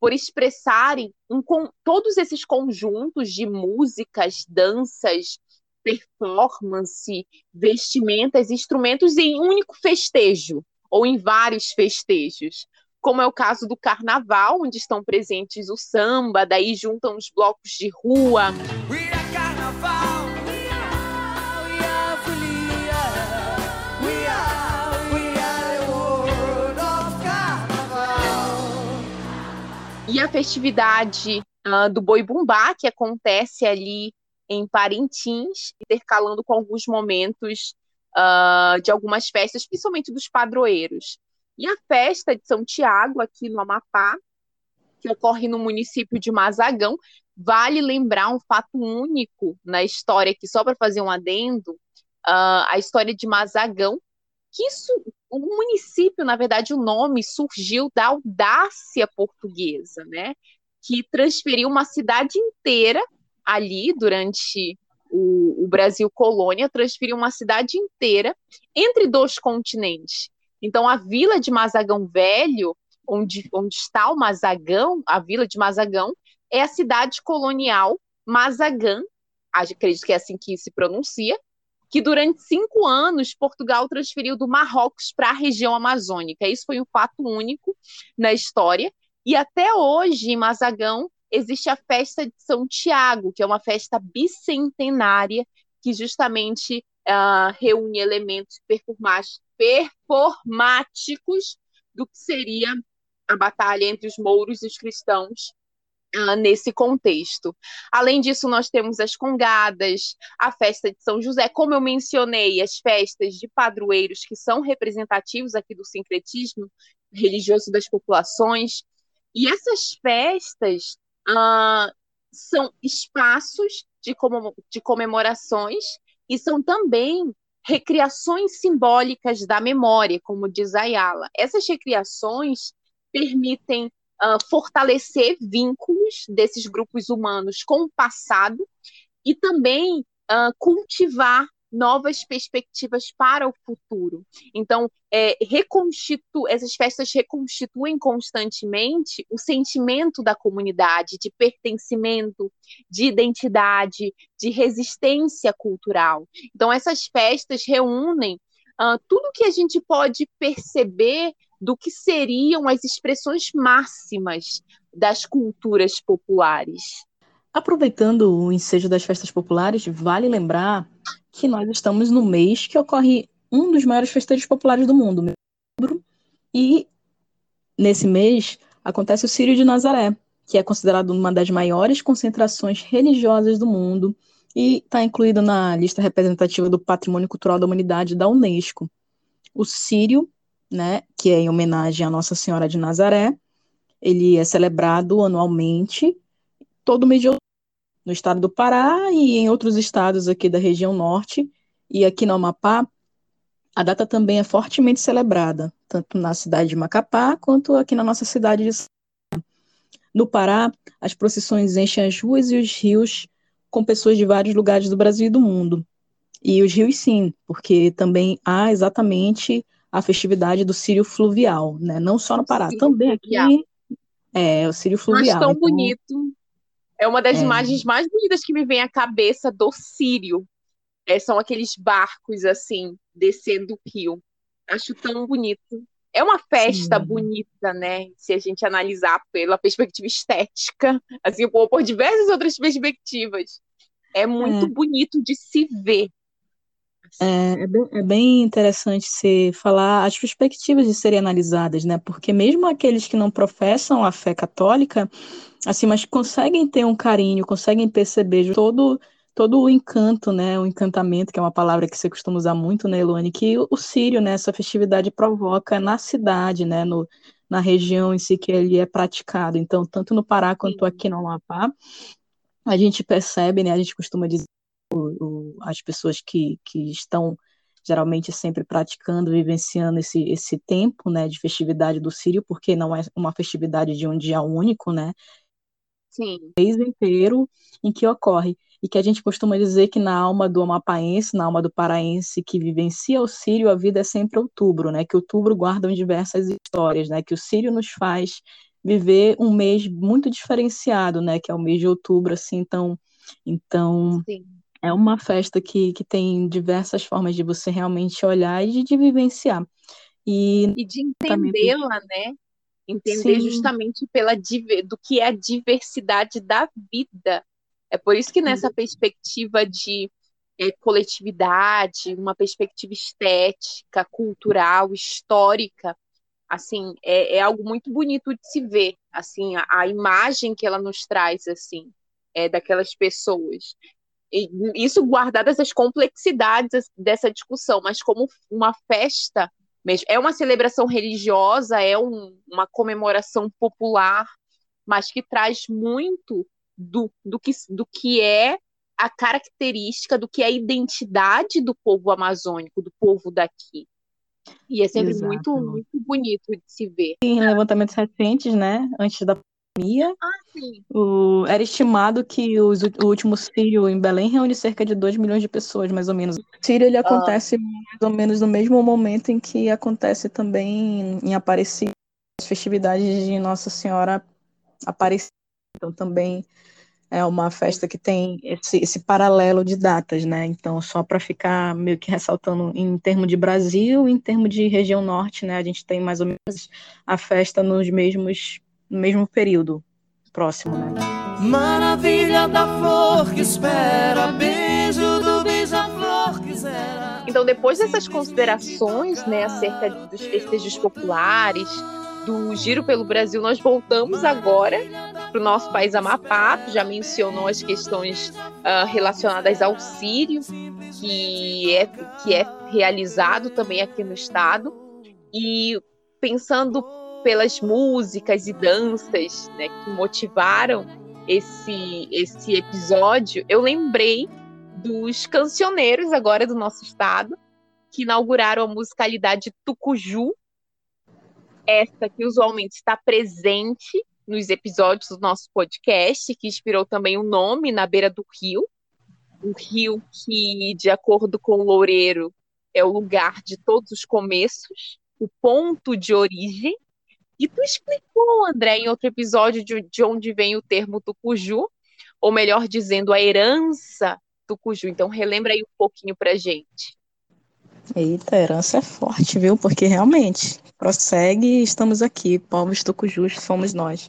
por expressarem um, todos esses conjuntos de músicas, danças, performance, vestimentas, instrumentos em um único festejo ou em vários festejos, como é o caso do carnaval, onde estão presentes o samba, daí juntam os blocos de rua. E a festividade uh, do Boi Bumbá, que acontece ali em Parintins, intercalando com alguns momentos uh, de algumas festas, principalmente dos padroeiros. E a festa de São Tiago, aqui no Amapá, que ocorre no município de Mazagão, vale lembrar um fato único na história, que só para fazer um adendo, uh, a história de Mazagão, que isso, o município, na verdade, o nome surgiu da audácia portuguesa, né? Que transferiu uma cidade inteira ali durante o, o Brasil colônia, transferiu uma cidade inteira entre dois continentes. Então, a vila de Mazagão Velho, onde, onde está o Mazagão, a vila de Mazagão, é a cidade colonial Mazagã, acredito que é assim que se pronuncia, que durante cinco anos Portugal transferiu do Marrocos para a região amazônica. Isso foi um fato único na história. E até hoje, em Mazagão, existe a festa de São Tiago, que é uma festa bicentenária que justamente uh, reúne elementos performáticos do que seria a batalha entre os mouros e os cristãos uh, nesse contexto. Além disso, nós temos as congadas, a festa de São José, como eu mencionei, as festas de padroeiros que são representativos aqui do sincretismo religioso das populações. E essas festas uh, são espaços de, de comemorações e são também recriações simbólicas da memória, como diz Ayala. Essas recriações permitem uh, fortalecer vínculos desses grupos humanos com o passado e também uh, cultivar novas perspectivas para o futuro. Então, é, reconstitu essas festas reconstituem constantemente o sentimento da comunidade, de pertencimento, de identidade, de resistência cultural. Então, essas festas reúnem uh, tudo que a gente pode perceber do que seriam as expressões máximas das culturas populares. Aproveitando o ensejo das festas populares, vale lembrar que nós estamos no mês que ocorre um dos maiores festejos populares do mundo, e nesse mês acontece o Círio de Nazaré, que é considerado uma das maiores concentrações religiosas do mundo e está incluído na lista representativa do Patrimônio Cultural da Humanidade da Unesco. O Círio né, que é em homenagem à Nossa Senhora de Nazaré. Ele é celebrado anualmente todo mês de outubro, no estado do Pará e em outros estados aqui da região norte. E aqui no Amapá, a data também é fortemente celebrada, tanto na cidade de Macapá quanto aqui na nossa cidade de no Pará, as procissões enchem as ruas e os rios com pessoas de vários lugares do Brasil e do mundo. E os rios, sim, porque também há exatamente a festividade do Sírio Fluvial, né? Não só no Pará, também aqui é o Sírio Fluvial. Mas tão então, bonito. É uma das é. imagens mais bonitas que me vem à cabeça do Sírio. É, são aqueles barcos assim descendo o rio. Acho tão bonito. É uma festa Sim. bonita, né? Se a gente analisar pela perspectiva estética, assim, por, por diversas outras perspectivas. É muito é. bonito de se ver. É, é, bem, é, bem, interessante se falar as perspectivas de serem analisadas, né? Porque mesmo aqueles que não professam a fé católica, assim, mas conseguem ter um carinho, conseguem perceber todo todo o encanto, né, o encantamento, que é uma palavra que você costuma usar muito, né, Eluane, que o, Sírio, né, essa festividade provoca na cidade, né, no, na região em si que ele é praticado. Então, tanto no Pará quanto aqui no Amapá, a gente percebe, né, a gente costuma dizer, as pessoas que, que estão geralmente sempre praticando, vivenciando esse, esse tempo, né, de festividade do Sírio, porque não é uma festividade de um dia único, né, Sim. mês inteiro em que ocorre e que a gente costuma dizer que na alma do amapaense, na alma do paraense que vivencia o Sírio, a vida é sempre outubro, né? Que outubro guardam diversas histórias, né? Que o Sírio nos faz viver um mês muito diferenciado, né? Que é o mês de outubro, assim, então, então Sim. É uma festa que, que tem diversas formas de você realmente olhar e de, de vivenciar. E, e de entendê-la, né? Entender Sim. justamente pela do que é a diversidade da vida é por isso que nessa perspectiva de é, coletividade, uma perspectiva estética, cultural, histórica, assim, é, é, algo muito bonito de se ver, assim, a, a, imagem que ela nos traz, assim, é, daquelas pessoas. Isso guardadas as complexidades dessa discussão, mas como uma festa mesmo, é uma celebração religiosa, é um, uma comemoração popular, mas que traz muito do, do, que, do que é a característica, do que é a identidade do povo amazônico, do povo daqui. E é sempre muito, muito bonito de se ver. Em levantamentos recentes, né, antes da pandemia, ah, o, era estimado que os, o último Sírio em Belém reúne cerca de 2 milhões de pessoas, mais ou menos. O Sírio ele ah. acontece mais ou menos no mesmo momento em que acontece também em Aparecida, as festividades de Nossa Senhora Aparecida. Então também é uma festa que tem esse, esse paralelo de datas, né? Então, só para ficar meio que ressaltando em termos de Brasil, em termos de região norte, né? A gente tem mais ou menos a festa nos mesmos, no mesmo período próximo, né? Maravilha da flor que espera, beijo do beija-flor que zera. Então, depois dessas considerações, né, acerca dos festejos populares, do Giro pelo Brasil, nós voltamos agora para o nosso país Amapá. Já mencionou as questões uh, relacionadas ao Sírio, que é, que é realizado também aqui no estado. E pensando pelas músicas e danças né, que motivaram esse, esse episódio, eu lembrei dos cancioneiros agora do nosso estado, que inauguraram a musicalidade Tucuju, essa que usualmente está presente nos episódios do nosso podcast, que inspirou também o nome na beira do rio. Um rio que, de acordo com o Loureiro, é o lugar de todos os começos, o ponto de origem. E tu explicou, André, em outro episódio, de, de onde vem o termo tucuju, ou melhor dizendo, a herança tucuju. Então, relembra aí um pouquinho pra gente. Eita, a herança é forte, viu? Porque realmente prossegue estamos aqui, povos tucujus somos nós.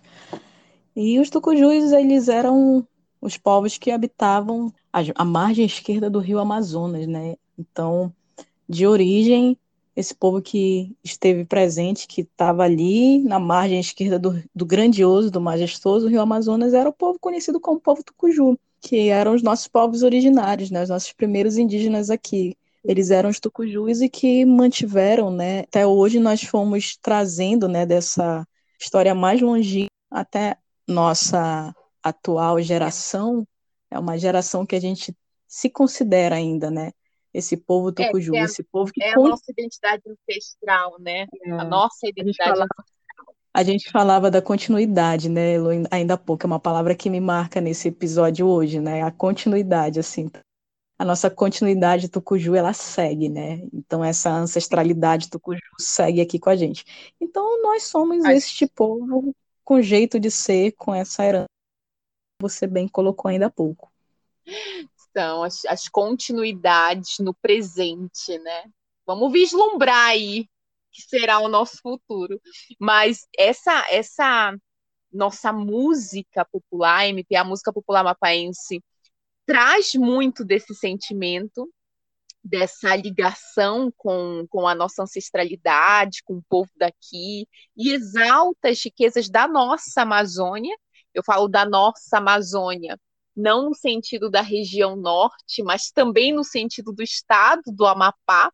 E os tucujus, eles eram os povos que habitavam a, a margem esquerda do rio Amazonas, né? Então, de origem, esse povo que esteve presente, que estava ali na margem esquerda do, do grandioso, do majestoso rio Amazonas, era o povo conhecido como povo tucuju, que eram os nossos povos originários, né? Os nossos primeiros indígenas aqui eles eram os tucujus e que mantiveram, né? Até hoje nós fomos trazendo, né, dessa história mais longínqua até nossa atual geração, é uma geração que a gente se considera ainda, né? Esse povo tucuju, é, é, esse povo que... É a nossa identidade ancestral, né? É, a nossa identidade a a gente falava da continuidade, né, Elo, ainda há pouco, é uma palavra que me marca nesse episódio hoje, né? A continuidade, assim. A nossa continuidade tucuju, ela segue, né? Então, essa ancestralidade tucuju segue aqui com a gente. Então, nós somos este povo com jeito de ser, com essa herança você bem colocou ainda há pouco. São as, as continuidades no presente, né? Vamos vislumbrar aí que será o nosso futuro. Mas essa essa nossa música popular, MP, a música popular mapaense, traz muito desse sentimento, dessa ligação com, com a nossa ancestralidade, com o povo daqui, e exalta as riquezas da nossa Amazônia, eu falo da nossa Amazônia, não no sentido da região norte, mas também no sentido do estado do Amapá.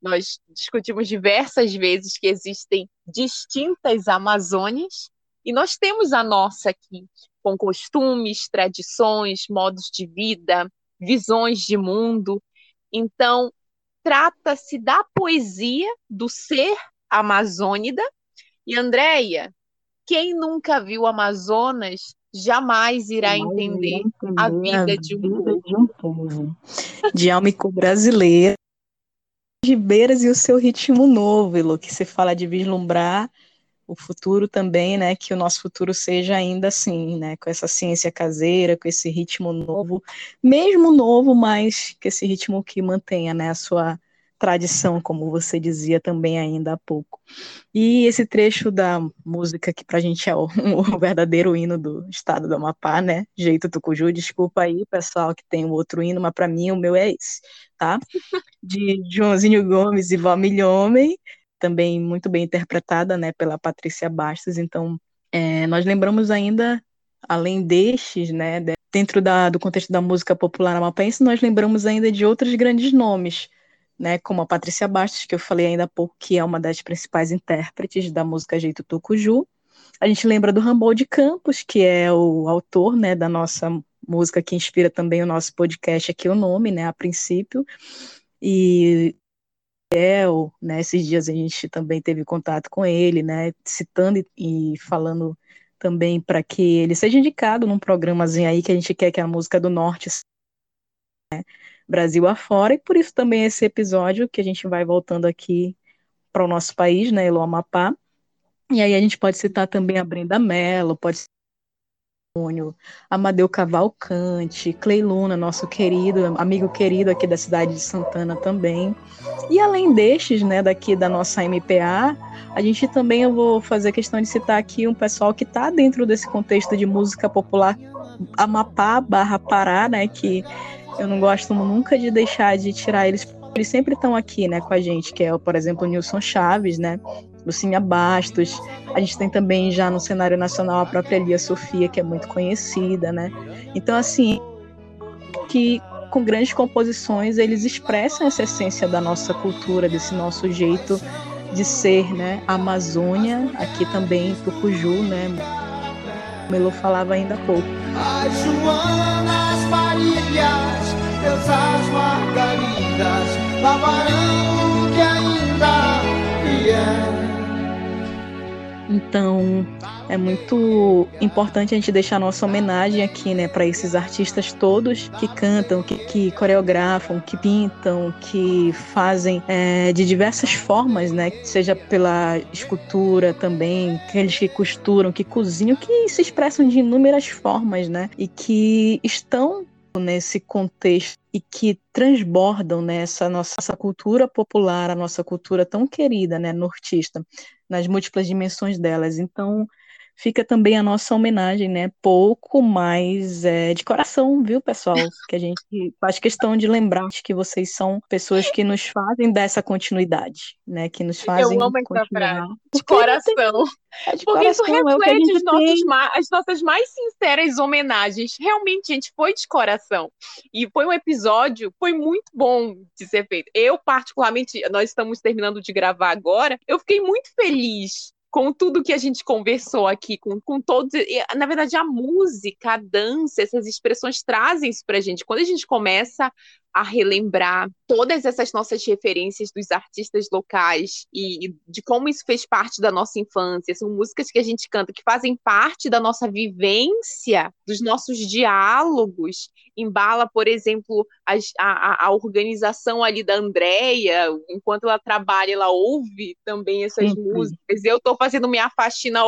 Nós discutimos diversas vezes que existem distintas Amazônias e nós temos a nossa aqui, com costumes, tradições, modos de vida, visões de mundo. Então, trata-se da poesia do ser amazônida. E, Andréia, quem nunca viu Amazonas jamais irá entender, entender, a vida, a de, um vida de um povo. De almico brasileira, de beiras e o seu ritmo novo, Elo, que você fala de vislumbrar o futuro também, né, que o nosso futuro seja ainda assim, né, com essa ciência caseira, com esse ritmo novo, mesmo novo, mas que esse ritmo que mantenha, né, a sua tradição, como você dizia também ainda há pouco. E esse trecho da música que para a gente é o, o, verdadeiro hino do estado do Amapá, né? Jeito Tucuju, desculpa aí, pessoal, que tem o outro hino, mas para mim o meu é esse, tá? De Joãozinho Gomes e Valmir Homem, também muito bem interpretada, né, pela Patrícia Bastos. Então, é, nós lembramos ainda, além destes, né, dentro da, do contexto da música popular amapaense, nós lembramos ainda de outros grandes nomes, né, como a Patrícia Bastos, que eu falei ainda há pouco, que é uma das principais intérpretes da música Jeito Tucuju. A gente lembra do Rambol de Campos, que é o autor, né, da nossa música que inspira também o nosso podcast aqui, o nome, né, a princípio. E El, né, esses dias a gente também teve contato com ele, né, citando e, e falando também para que ele seja indicado num programazinho aí que a gente quer que a música do Norte né, Brasil afora, e por isso também esse episódio que a gente vai voltando aqui para o nosso país, né, Elo Amapá. E aí a gente pode citar também a Brenda Mello, pode citar Amadeu Cavalcante, Clay Luna, nosso querido, amigo querido aqui da cidade de Santana também. E além destes, né, daqui da nossa MPA, a gente também eu vou fazer questão de citar aqui um pessoal que está dentro desse contexto de música popular Amapá barra Pará, né, que eu não gosto nunca de deixar de tirar eles. Eles sempre estão aqui, né, com a gente, que é, por exemplo, o Nilson Chaves, né, Lucinha Bastos. A gente tem também já no cenário nacional a própria Lia Sofia, que é muito conhecida, né. Então, assim, que com grandes composições eles expressam essa essência da nossa cultura, desse nosso jeito de ser, né, Amazônia, aqui também Tucuju, né, Melo falava ainda há pouco. As Joanas Farilhas, deusas margaridas, lavarão o que ainda vier. Então, é muito importante a gente deixar nossa homenagem aqui, né, para esses artistas todos que cantam, que, que coreografam, que pintam, que fazem é, de diversas formas, né, seja pela escultura também, aqueles que costuram, que cozinham, que se expressam de inúmeras formas, né, e que estão nesse contexto e que transbordam nessa né, nossa cultura popular, a nossa cultura tão querida, né, nortista, nas múltiplas dimensões delas. Então, fica também a nossa homenagem, né? Pouco, mas é, de coração, viu, pessoal? Que a gente faz questão de lembrar que vocês são pessoas que nos fazem dessa continuidade, né? Que nos fazem Eu amo essa frase. De coração. É de Porque isso coração, é o que a reflete nossos tem. ma- as nossas mais sinceras homenagens. Realmente, gente, foi de coração. E foi um episódio, foi muito bom de ser feito. Eu, particularmente, nós estamos terminando de gravar agora, eu fiquei muito feliz com tudo que a gente conversou aqui, com, com todos. Na verdade, a música, a dança, essas expressões trazem isso pra gente. Quando a gente começa a relembrar todas essas nossas referências dos artistas locais e, de como isso fez parte da nossa infância, são músicas que a gente canta que fazem parte da nossa vivência, dos nossos diálogos, embala, por exemplo, a, a- a organização ali da Andrea, enquanto ela trabalha, ela ouve também essas músicas. Eu estou fazendo minha faxina,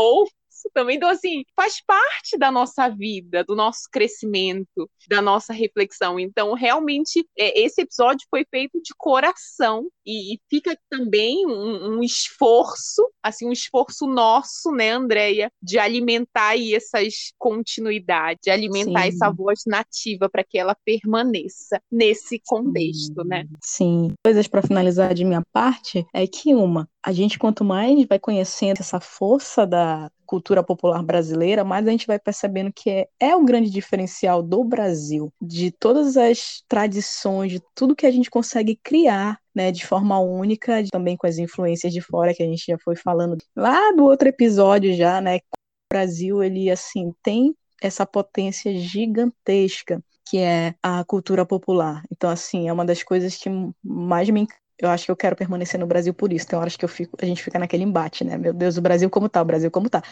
ouço também. Então, assim, faz parte da nossa vida, do nosso crescimento, da nossa reflexão. Então, realmente, é, esse episódio foi feito de coração e, e fica também um, um esforço, assim, um esforço nosso, né, Andréia, de alimentar aí essas continuidades, de alimentar Sim. essa voz nativa para que ela permaneça nesse contexto, né? Sim. Coisas para finalizar de minha parte é que uma, a gente quanto mais vai conhecendo essa força da cultura popular brasileira, mais a gente vai percebendo que é, é o grande diferencial do Brasil, de todas as tradições, de tudo que a gente consegue criar, né, de forma única, também com as influências de fora que a gente já foi falando lá do outro episódio já, né? O Brasil, ele assim tem essa potência gigantesca que é a cultura popular. Então, assim, é uma das coisas que mais me. enc- Eu acho que eu quero permanecer no Brasil por isso. Tem horas que eu fico, a gente fica naquele embate, né? Meu Deus, o Brasil como tá, o Brasil como tá.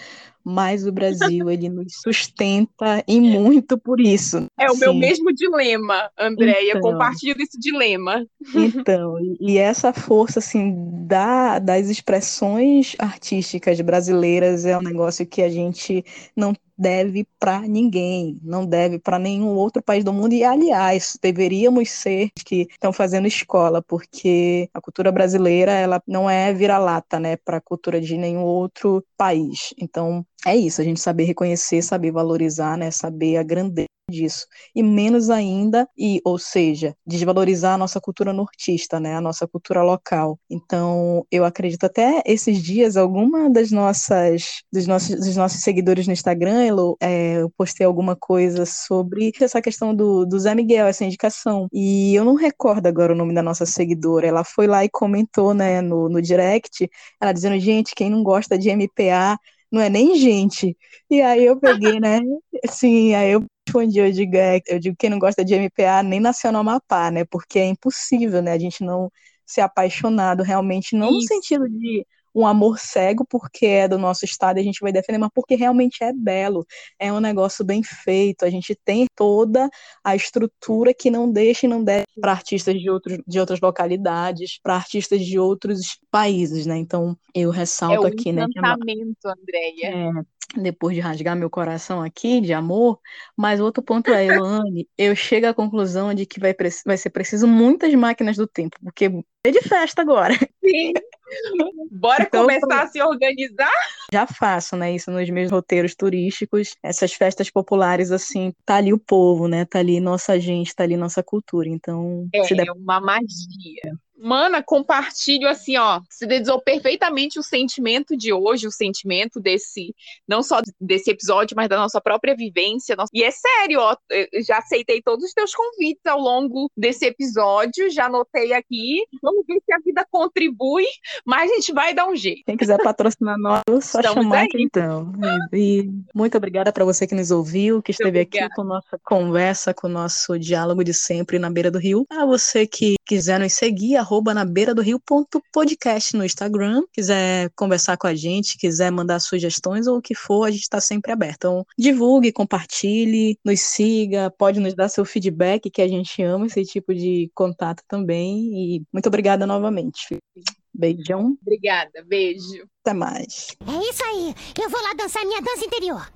Mas o Brasil, ele nos sustenta e muito por isso. É o meu mesmo dilema, Andréia. Então. Compartilho desse dilema. Então, e, e essa força assim da, das expressões artísticas brasileiras é um negócio que a gente não deve para ninguém, não deve para nenhum outro país do mundo. E, aliás, deveríamos ser que estão fazendo escola, porque a cultura brasileira ela não é vira-lata, né, para a cultura de nenhum outro país. Então, é isso, a gente saber reconhecer, saber valorizar, né, saber a grandeza disso e menos ainda, e ou seja, desvalorizar a nossa cultura nortista, né, a nossa cultura local. Então, eu acredito até esses dias alguma das nossas dos nossos, dos nossos seguidores no Instagram, Elo, é, eu postei alguma coisa sobre essa questão do, do Zé Miguel, essa indicação. E eu não recordo agora o nome da nossa seguidora. Ela foi lá e comentou, né, no, no direct, ela dizendo, gente, quem não gosta de MPA não é nem gente. E aí eu peguei, né? Assim, aí eu respondi, eu digo, é, eu digo quem não gosta de MPA nem nasceu no Amapá, né? Porque é impossível, né? A gente não ser apaixonado realmente, não no Isso. sentido de um amor cego porque é do nosso estado e a gente vai defender, mas porque realmente é belo, é um negócio bem feito, a gente tem toda a estrutura que não deixa e não deve para artistas de, outros, de outras localidades, para artistas de outros países, né? Então eu É ressalto o aqui, né? a no- encantamento, Andréia. é, depois de rasgar meu coração aqui de amor, mas outro ponto é, Elane, eu chego à conclusão de que vai, vai ser preciso muitas máquinas do tempo, porque é de festa agora. Sim. Bora Então, começar a se organizar? Já faço, né, isso nos meus roteiros turísticos, essas festas populares, assim, tá ali o povo, né, tá ali nossa gente, tá ali nossa cultura, então, se der É uma magia. Mana, compartilho assim, ó. Sintetizou perfeitamente o sentimento de hoje, o sentimento desse, não só desse episódio, mas da nossa própria vivência. Nossa- E é sério, ó. Já aceitei todos os teus convites ao longo desse episódio, já anotei aqui. Vamos ver se a vida contribui, mas a gente vai dar um jeito. Quem quiser patrocinar nós, só Estamos chamar aí. então. E muito obrigada para você que nos ouviu, que esteve aqui obrigada. com nossa conversa, com o nosso diálogo de sempre na beira do rio. A você que quiser nos seguir, arroba na beira do rio ponto podcast no Instagram, quiser conversar com a gente, quiser mandar sugestões ou o que for, a gente está sempre aberto. Então, divulgue, compartilhe, nos siga, pode nos dar seu feedback, que a gente ama esse tipo de contato também. E muito obrigada novamente. Beijão, Obrigada, beijo. até mais. É isso aí, eu vou lá dançar minha dança interior.